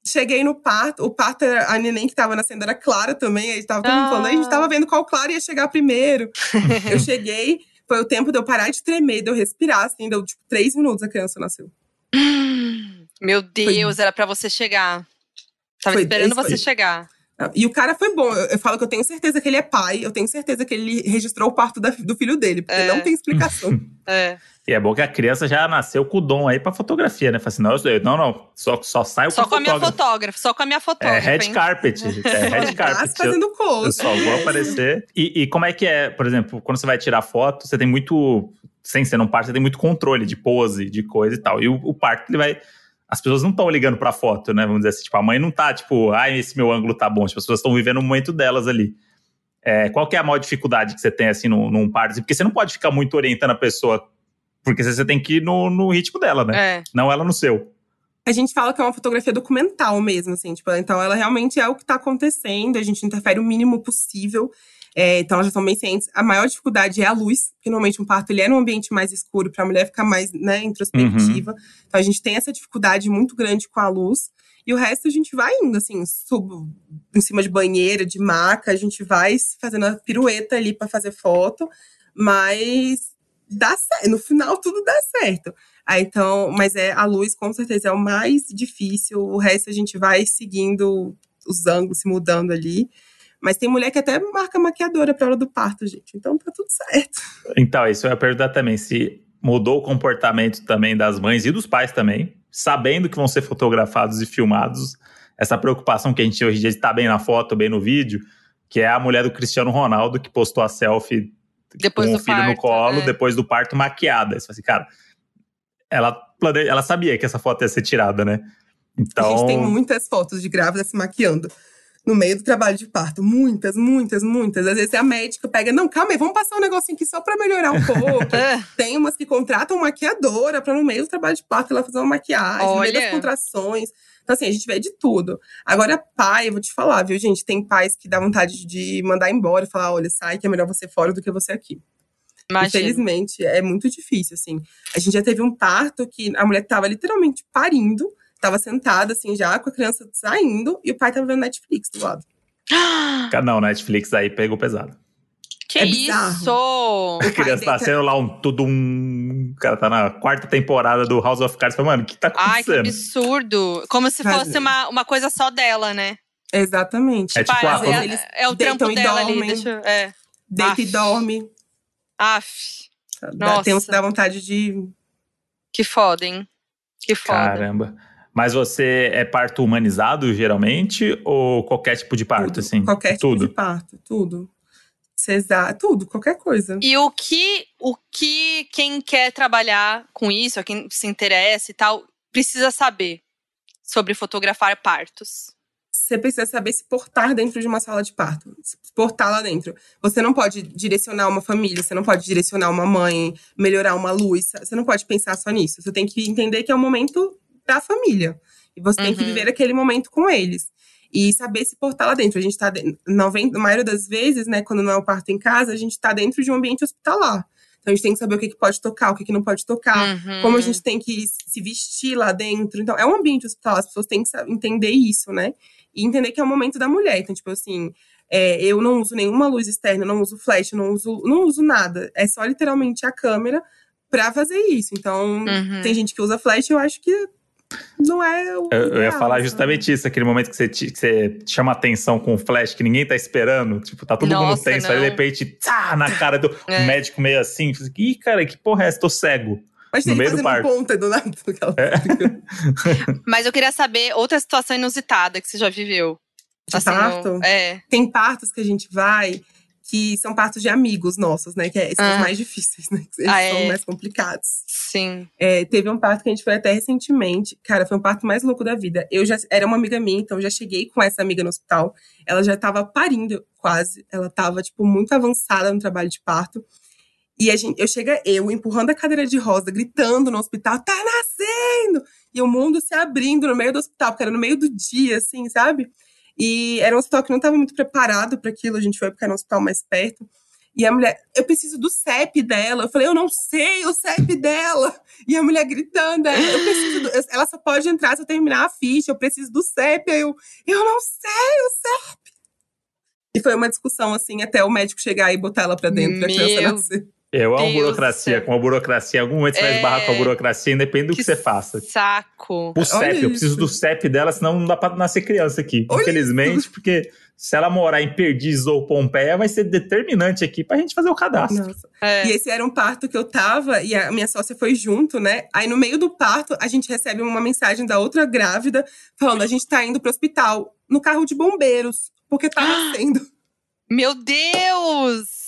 Cheguei no parto. O parto, a neném que tava nascendo era Clara também. Aí tava todo mundo ah. falando. Aí a gente tava vendo qual Clara ia chegar primeiro. eu cheguei. Foi o tempo de eu parar de tremer, de eu respirar, assim, deu tipo três minutos a criança nasceu. Meu Deus, foi. era para você chegar. Tava foi, esperando você foi. chegar. E o cara foi bom. Eu, eu, falo que eu tenho certeza que ele é pai, eu tenho certeza que ele registrou o parto da, do filho dele, porque é. não tem explicação. é. E é bom que a criança já nasceu com o dom aí pra fotografia, né? Fala assim, não, eu, não, não, só, só saio só com, com a minha fotógrafa, só com a minha fotógrafa. É red carpet, é red carpet. fazendo eu, eu só vou aparecer. E, e como é que é, por exemplo, quando você vai tirar foto, você tem muito, sem ser num parto, você tem muito controle de pose, de coisa e tal. E o, o parto, ele vai as pessoas não estão ligando pra foto, né? Vamos dizer assim, tipo, a mãe não tá, tipo, ah, esse meu ângulo tá bom. As pessoas estão vivendo o momento delas ali. É, qual que é a maior dificuldade que você tem, assim, num, num parto? Porque você não pode ficar muito orientando a pessoa, porque você tem que ir no, no ritmo dela, né? É. Não ela no seu. A gente fala que é uma fotografia documental mesmo, assim, tipo, então ela realmente é o que tá acontecendo, a gente interfere o mínimo possível. É, então elas já estão bem cientes. A maior dificuldade é a luz, porque normalmente um parto ele é num ambiente mais escuro para a mulher ficar mais né, introspectiva. Uhum. Então a gente tem essa dificuldade muito grande com a luz. E o resto a gente vai indo, assim, sub, em cima de banheira, de maca, a gente vai fazendo a pirueta ali para fazer foto, mas dá certo. No final tudo dá certo. Ah, então, mas é a luz com certeza é o mais difícil. O resto a gente vai seguindo os ângulos, se mudando ali. Mas tem mulher que até marca maquiadora pra hora do parto, gente. Então tá tudo certo. Então, isso eu ia perguntar também. Se mudou o comportamento também das mães e dos pais também, sabendo que vão ser fotografados e filmados. Essa preocupação que a gente hoje em dia está bem na foto, bem no vídeo, que é a mulher do Cristiano Ronaldo que postou a selfie depois com o filho parto, no colo, é. depois do parto maquiada. Você fala assim, cara, ela, plane... ela sabia que essa foto ia ser tirada, né? Então... A gente tem então muitas fotos de grávida se maquiando no meio do trabalho de parto. Muitas, muitas, muitas. Às vezes a médica pega, não, calma aí, vamos passar um negocinho aqui só pra melhorar um pouco. É. Tem umas que contratam maquiadora pra no meio do trabalho de parto ela fazer uma maquiagem, Olha. no meio das contrações. Então, assim, a gente vê de tudo. Agora, pai, eu vou te falar, viu, gente? Tem pais que dá vontade de mandar embora e falar: olha, sai, que é melhor você fora do que você aqui. Imagina. Infelizmente, é muito difícil, assim. A gente já teve um parto que a mulher tava literalmente parindo tava sentada, assim, já com a criança saindo, e o pai tava vendo Netflix do lado. Não, Netflix aí pegou pesado. Que é isso? A criança tá sendo lá um tudo um. O cara tá na quarta temporada do House of Cards. Mano, o que tá acontecendo? Ai, que absurdo. Como se fosse uma, uma coisa só dela, né? Exatamente. É, tipo, tipo ah, é, é, é, o trampo dela ali. Deixa, é. Deita e dorme. Aff. Nossa. Tem uns que dá vontade de. Que foda, hein? Que foda. Caramba. Mas você é parto humanizado, geralmente? Ou qualquer tipo de parto, tudo, assim? Qualquer tudo. tipo de parto, tudo. Cesar, tudo, qualquer coisa. E o que, o que quem quer trabalhar com isso, quem se interessa e tal, precisa saber sobre fotografar partos? Você precisa saber se portar dentro de uma sala de parto, se portar lá dentro. Você não pode direcionar uma família, você não pode direcionar uma mãe, melhorar uma luz, você não pode pensar só nisso. Você tem que entender que é o momento da família. E você uhum. tem que uhum. viver aquele momento com eles. E saber se portar lá dentro. A gente tá, na maioria das vezes, né, quando não é o parto em casa, a gente tá dentro de um ambiente hospitalar. Então a gente tem que saber o que, que pode tocar, o que, que não pode tocar, uhum. como a gente tem que se vestir lá dentro. Então, é um ambiente hospitalar, as pessoas têm que entender isso, né? E entender que é o momento da mulher. Então, tipo assim, é, eu não uso nenhuma luz externa, não uso flash, não uso, não uso nada. É só literalmente a câmera para fazer isso. Então, uhum. tem gente que usa flash, eu acho que não é o. Eu, eu ia falar justamente isso, aquele momento que você, te, que você chama atenção com o flash que ninguém tá esperando. Tipo, tá todo Nossa, mundo tenso, não. aí de repente, tá na cara do é. médico meio assim. Ih, cara, que porra é essa? Tô cego. Mas no meio do parque. Ponta do nada. É. Mas eu queria saber outra situação inusitada que você já viveu. De assim, parto? É. Tem partos que a gente vai que são partos de amigos nossos, né? Que é, são ah. os mais difíceis, né? Eles ah, são é. mais complicados. Sim. É, teve um parto que a gente foi até recentemente. Cara, foi um parto mais louco da vida. Eu já era uma amiga minha, então já cheguei com essa amiga no hospital. Ela já tava parindo quase. Ela tava, tipo, muito avançada no trabalho de parto. E a gente, eu chega eu empurrando a cadeira de rosa, gritando no hospital, tá nascendo! E o mundo se abrindo no meio do hospital, porque era no meio do dia, assim, sabe? E era um hospital que não estava muito preparado para aquilo, a gente foi porque era um hospital mais perto. E a mulher, eu preciso do CEP dela. Eu falei, eu não sei o CEP dela. E a mulher gritando, eu preciso do, ela só pode entrar se eu terminar a ficha, eu preciso do CEP. Aí eu, eu não sei o CEP. E foi uma discussão, assim, até o médico chegar e botar ela pra dentro, Meu. pra criança nascer. Eu amo burocracia. Com a burocracia, em algum momento você é... vai esbarrar com a burocracia, independe do que, que você faça. Saco. O CEP, eu preciso do CEP dela, senão não dá pra nascer criança aqui. Olha Infelizmente, isso. porque se ela morar em Perdizes ou Pompeia, vai ser determinante aqui pra gente fazer o cadastro. É. E esse era um parto que eu tava, e a minha sócia foi junto, né? Aí no meio do parto, a gente recebe uma mensagem da outra grávida falando: a gente tá indo pro hospital no carro de bombeiros, porque tá nascendo. Meu Deus!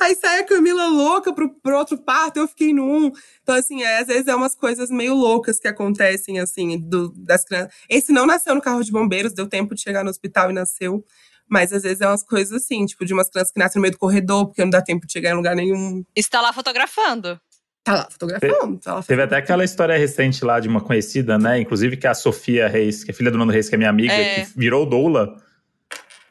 Aí sai a Camila louca pro, pro outro parto, eu fiquei no um. Então, assim, é, às vezes é umas coisas meio loucas que acontecem, assim, do, das crianças. Esse não nasceu no carro de bombeiros, deu tempo de chegar no hospital e nasceu. Mas às vezes é umas coisas assim, tipo, de umas crianças que nascem no meio do corredor, porque não dá tempo de chegar em lugar nenhum. Está lá fotografando. Tá lá fotografando. Tá lá Teve até aquela história recente lá de uma conhecida, né? Inclusive que é a Sofia Reis, que é filha do Nando Reis, que é minha amiga, é. que virou doula.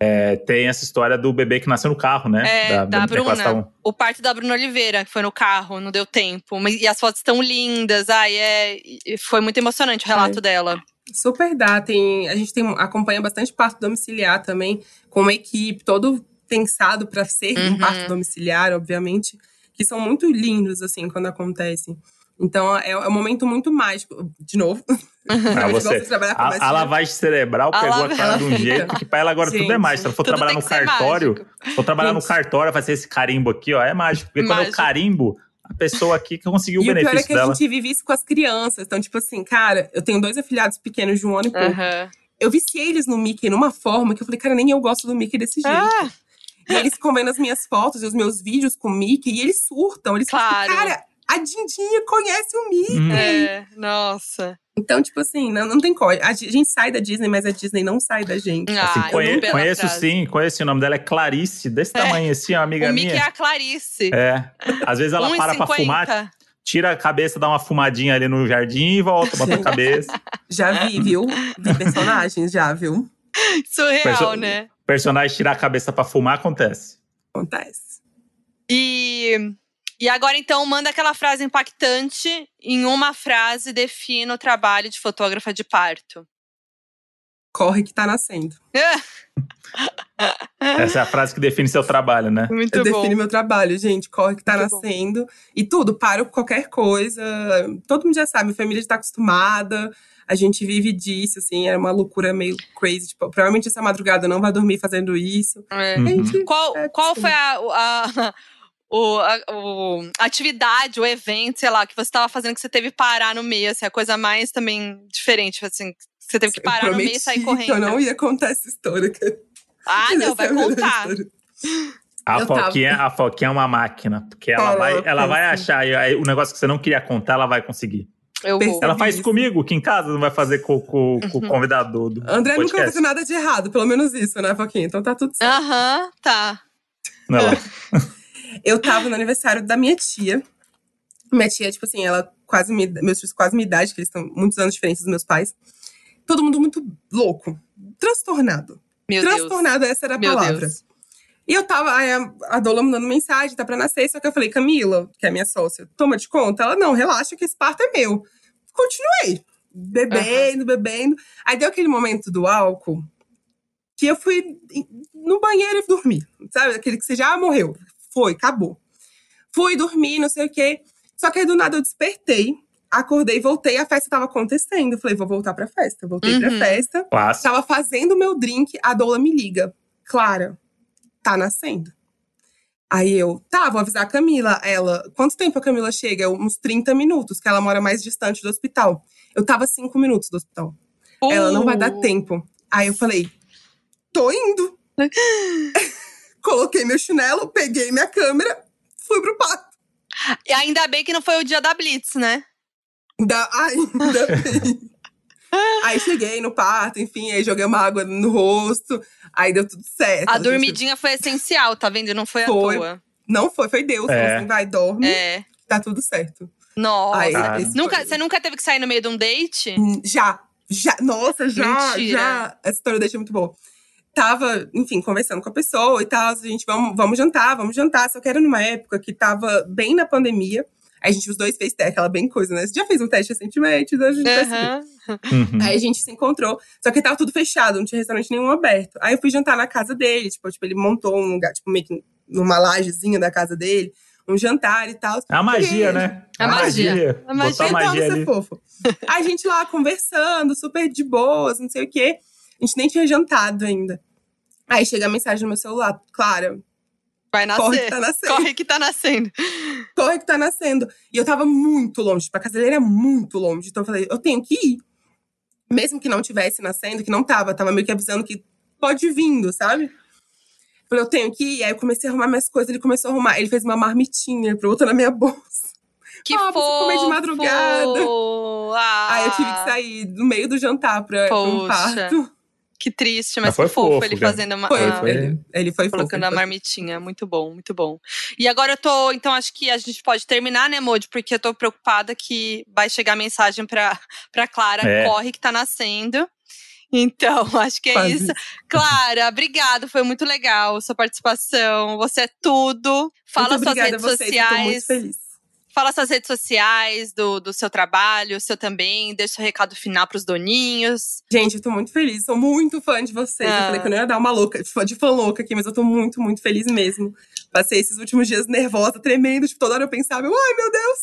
É, tem essa história do bebê que nasceu no carro, né? É, da, da, da Bruna. O parto da Bruna Oliveira, que foi no carro, não deu tempo. E as fotos estão lindas. Ai, é, foi muito emocionante o relato é. dela. Super dá. Tem, a gente tem, acompanha bastante parto domiciliar também, com uma equipe, todo pensado para ser uhum. um parto domiciliar, obviamente, que são muito lindos, assim, quando acontecem. Então é, é um momento muito mágico. De novo. Ah, você, a, a, lavagem cerebral a pegou a cara de um jeito que para ela agora Gente, tudo é mágico. Se ela for trabalhar no cartório, for trabalhar no cartório, fazer esse carimbo aqui, ó, é mágico. Porque mágico. quando eu carimbo, a pessoa aqui que conseguiu o benefício dela. E o pior é que dela. a gente vive isso com as crianças. Então, tipo assim, cara, eu tenho dois afilhados pequenos de um ano e pouco. Uhum. Eu viciei eles no Mickey numa forma que eu falei, cara, nem eu gosto do Mickey desse jeito. Ah. E eles ficam vendo as minhas fotos e os meus vídeos com o Mickey e eles surtam. Eles claro. falam, cara, a Dindinha conhece o Mickey. Hum. É, nossa. Então, tipo assim, não, não tem como. A gente sai da Disney, mas a Disney não sai da gente. Ah, assim, conhe conheço frase. sim, conheço. O nome dela é Clarice, desse é. tamanho assim, uma amiga o minha. O Mickey é a Clarice. É. Às vezes ela para pra fumar, tira a cabeça, dá uma fumadinha ali no jardim e volta, bota a cabeça. Já vi, viu? Vi personagens, já, viu? Surreal, Perso né? Personagem tirar a cabeça pra fumar, acontece. Acontece. E e agora, então, manda aquela frase impactante. Em uma frase, defina o trabalho de fotógrafa de parto. Corre que tá nascendo. Essa é a frase que define seu trabalho, né? Muito Eu bom. Define meu trabalho, gente. Corre que tá Muito nascendo. Bom. E tudo, paro qualquer coisa. Todo mundo já sabe, minha família já tá acostumada. A gente vive disso, assim, é uma loucura meio crazy. Tipo, provavelmente essa madrugada eu não vai dormir fazendo isso. É. Gente, qual, é qual foi a, a o, a, o, a atividade, o evento, sei lá, que você estava fazendo que você teve que parar no meio, assim, a coisa mais também diferente, assim, você teve que parar no meio e sair correndo. Que eu não ia contar essa história. Ah, não, vai contar. A Foquinha, a Foquinha é uma máquina, porque ela vai, ela vai achar aí, o negócio que você não queria contar, ela vai conseguir. Eu vou. Ela faz isso. comigo, que em casa não vai fazer com, com, com o uhum. convidado do André podcast. nunca fez nada de errado, pelo menos isso, né, Foquinha? Então tá tudo certo. Aham, uhum, tá. Não. Eu tava no aniversário da minha tia. Minha tia, tipo assim, ela quase me, meus filhos quase minha idade, que eles estão muitos anos diferentes dos meus pais. Todo mundo muito louco, transtornado. Meu transtornado, Deus. essa era a Meu palavra. Deus. E eu tava, aí a, a Dola mandando mensagem, tá pra nascer, só que eu falei, Camila, que é minha sócia, toma de conta? Ela, não, relaxa que esse parto é meu. Continuei, bebendo, uhum. bebendo. Aí deu aquele momento do álcool, que eu fui no banheiro e dormi, sabe? Aquele que você já morreu. Foi, acabou. Fui dormir, não sei o quê. Só que aí do nada eu despertei, acordei, voltei, a festa tava acontecendo. Eu falei, vou voltar pra festa. Voltei uhum. pra festa. Classe. Tava fazendo o meu drink, a Doula me liga. Clara, tá nascendo. Aí eu, tá, vou avisar a Camila. Ela, quanto tempo a Camila chega? Uns 30 minutos, que ela mora mais distante do hospital. Eu tava 5 minutos do hospital. Uh. Ela não vai dar uh. tempo. Aí eu falei, tô indo. coloquei meu chinelo, peguei minha câmera, fui pro parto. E ainda bem que não foi o dia da Blitz, né? Da, ainda bem. aí cheguei no parto, enfim, aí joguei uma água no rosto, aí deu tudo certo. A, a dormidinha gente... foi essencial, tá vendo? Não foi, foi, à toa. Não foi, foi Deus. É. Assim, vai, dorme, é. tá tudo certo. Nossa. Aí, nunca, Você nunca teve que sair no meio de um date? Hum, já. Já, nossa, já, Mentira. já. Essa história deixa muito boa tava, enfim, conversando com a pessoa e tal, a gente, vamos, vamos jantar, vamos jantar. Só que era numa época que tava bem na pandemia. Aí a gente, os dois fez aquela bem coisa, né? Você já fez um teste recentemente, então a gente uhum. Aí a gente se encontrou. Só que tava tudo fechado, não tinha restaurante nenhum aberto. Aí eu fui jantar na casa dele, tipo, tipo ele montou um lugar, tipo, meio que numa lajezinha da casa dele, um jantar e tal. É a magia, né? A, a magia. magia. A magia. Botar a magia ali. fofo. a gente lá conversando, super de boas, não sei o quê. A gente nem tinha jantado ainda. Aí chega a mensagem no meu celular, Clara. Vai nascer. Corre que tá nascendo. Corre que tá nascendo. Corre que tá nascendo. E eu tava muito longe, tipo, a casa dele era muito longe. Então eu falei, eu tenho que ir. Mesmo que não tivesse nascendo, que não tava, tava meio que avisando que pode ir vindo, sabe? Falei, eu tenho que ir. Aí eu comecei a arrumar minhas coisas, ele começou a arrumar. Ele fez uma marmitinha pra botar na minha bolsa. Que ah, fofo! comer de madrugada. Ah. Aí eu tive que sair no meio do jantar pra, pra um parto. Que triste, mas, mas foi fofo, fofo ele fazendo uma. Foi, foi. Ele, ele foi Colocando fofo, a marmitinha. Muito bom, muito bom. E agora eu tô. Então acho que a gente pode terminar, né, Modi? Porque eu tô preocupada que vai chegar a mensagem pra, pra Clara: é. corre que tá nascendo. Então, acho que é Faz isso. Clara, obrigada. Foi muito legal sua participação. Você é tudo. Fala suas redes sociais. Eu tô muito feliz. Fala suas redes sociais, do, do seu trabalho, o seu também. Deixa o recado final pros doninhos. Gente, eu tô muito feliz. Sou muito fã de vocês. Ah. Eu falei que eu não ia dar uma louca, de fã louca aqui, mas eu tô muito, muito feliz mesmo. Passei esses últimos dias nervosa, tremendo. Tipo, toda hora eu pensava, ai meu Deus.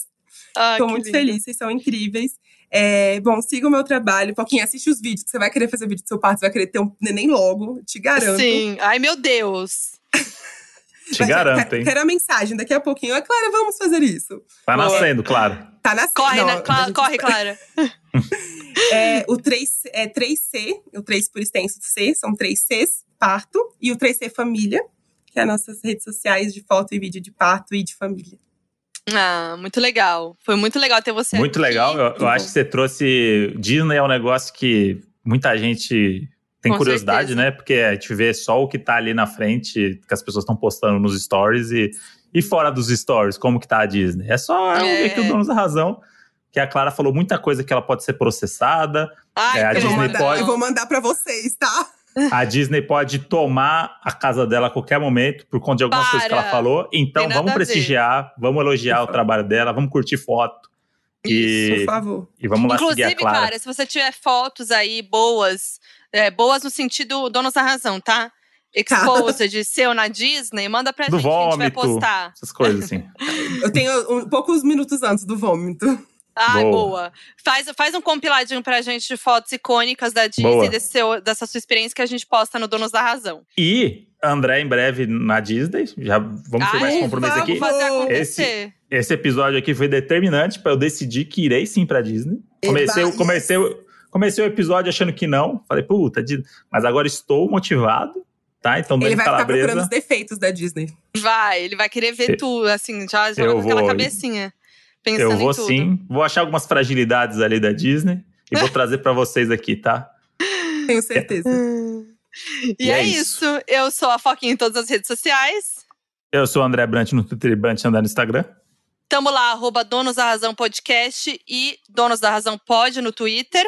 Ah, tô muito lindo. feliz, vocês são incríveis. É, bom, siga o meu trabalho. Pouquinho, assiste os vídeos, que você vai querer fazer vídeo do seu parto, você vai querer ter um neném logo, te garanto. Sim. Ai, meu Deus. Te garanto, hein? Quero a mensagem daqui a pouquinho. É Clara, vamos fazer isso. Tá nascendo, claro. Tá nascendo. Corre, não, Cla corre, Clara. é, o 3, é 3C, o 3 por extenso C, são 3 Cs, parto. E o 3C família, que é as nossas redes sociais de foto e vídeo de parto e de família. Ah, muito legal. Foi muito legal ter você Muito aqui. legal. Eu, eu acho que você trouxe. Disney é um negócio que muita gente tem Com curiosidade, certeza. né? Porque a gente vê só o que tá ali na frente, que as pessoas estão postando nos stories e, e fora dos stories, como que tá a Disney. É só é. que o dono da razão. Que a Clara falou muita coisa que ela pode ser processada. Ai, é, a Disney mandar, pode. Eu vou mandar para vocês, tá? A Disney pode tomar a casa dela a qualquer momento por conta de algumas Para. coisas que ela falou. Então vamos prestigiar, vamos elogiar o trabalho dela, vamos curtir foto. Isso, e, por favor. E vamos lá Inclusive, seguir a Clara. Clara, se você tiver fotos aí boas, é, boas no sentido donos da razão, tá? Exposed de seu na Disney, manda pra do gente, vômito, a gente vai postar. Essas coisas assim. Eu tenho um, poucos minutos antes do vômito. Ai, boa. boa. Faz, faz um compiladinho pra gente de fotos icônicas da Disney, desse seu, dessa sua experiência que a gente posta no Donos da Razão. E André em breve na Disney. Já vamos firmar esse compromisso aqui. Fazer acontecer. Esse, esse episódio aqui foi determinante para eu decidir que irei sim pra Disney. Comecei, comecei, comecei o episódio achando que não. Falei, puta, mas agora estou motivado. Tá, então ele vai Calabresa, ficar procurando os defeitos da Disney. Vai, ele vai querer ver tudo, assim, já jogando aquela cabecinha. Pensando eu vou sim, vou achar algumas fragilidades ali da Disney e vou trazer para vocês aqui, tá? Tenho certeza. e, e, é, é isso. isso. Eu sou a Foquinha em todas as redes sociais. Eu sou o André Brant no Twitter e Brant andar no Instagram. Tamo lá, arroba Donos da Razão Podcast e Donos da Razão Pod no Twitter.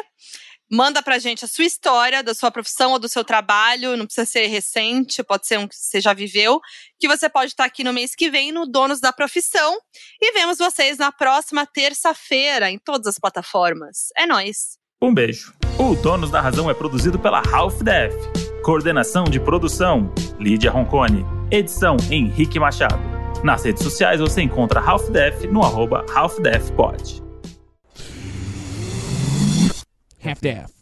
Manda pra gente a sua história, da sua profissão ou do seu trabalho. Não precisa ser recente, pode ser um que você já viveu. Que você pode estar aqui no mês que vem no Donos da Profissão. E vemos vocês na próxima terça-feira em todas as plataformas. É nós. Um beijo. O Donos da Razão é produzido pela Half Def. Coordenação de produção: Lídia Roncone. Edição: Henrique Machado. Nas redes sociais você encontra Half Def no arroba Half Def Pod. half-daff.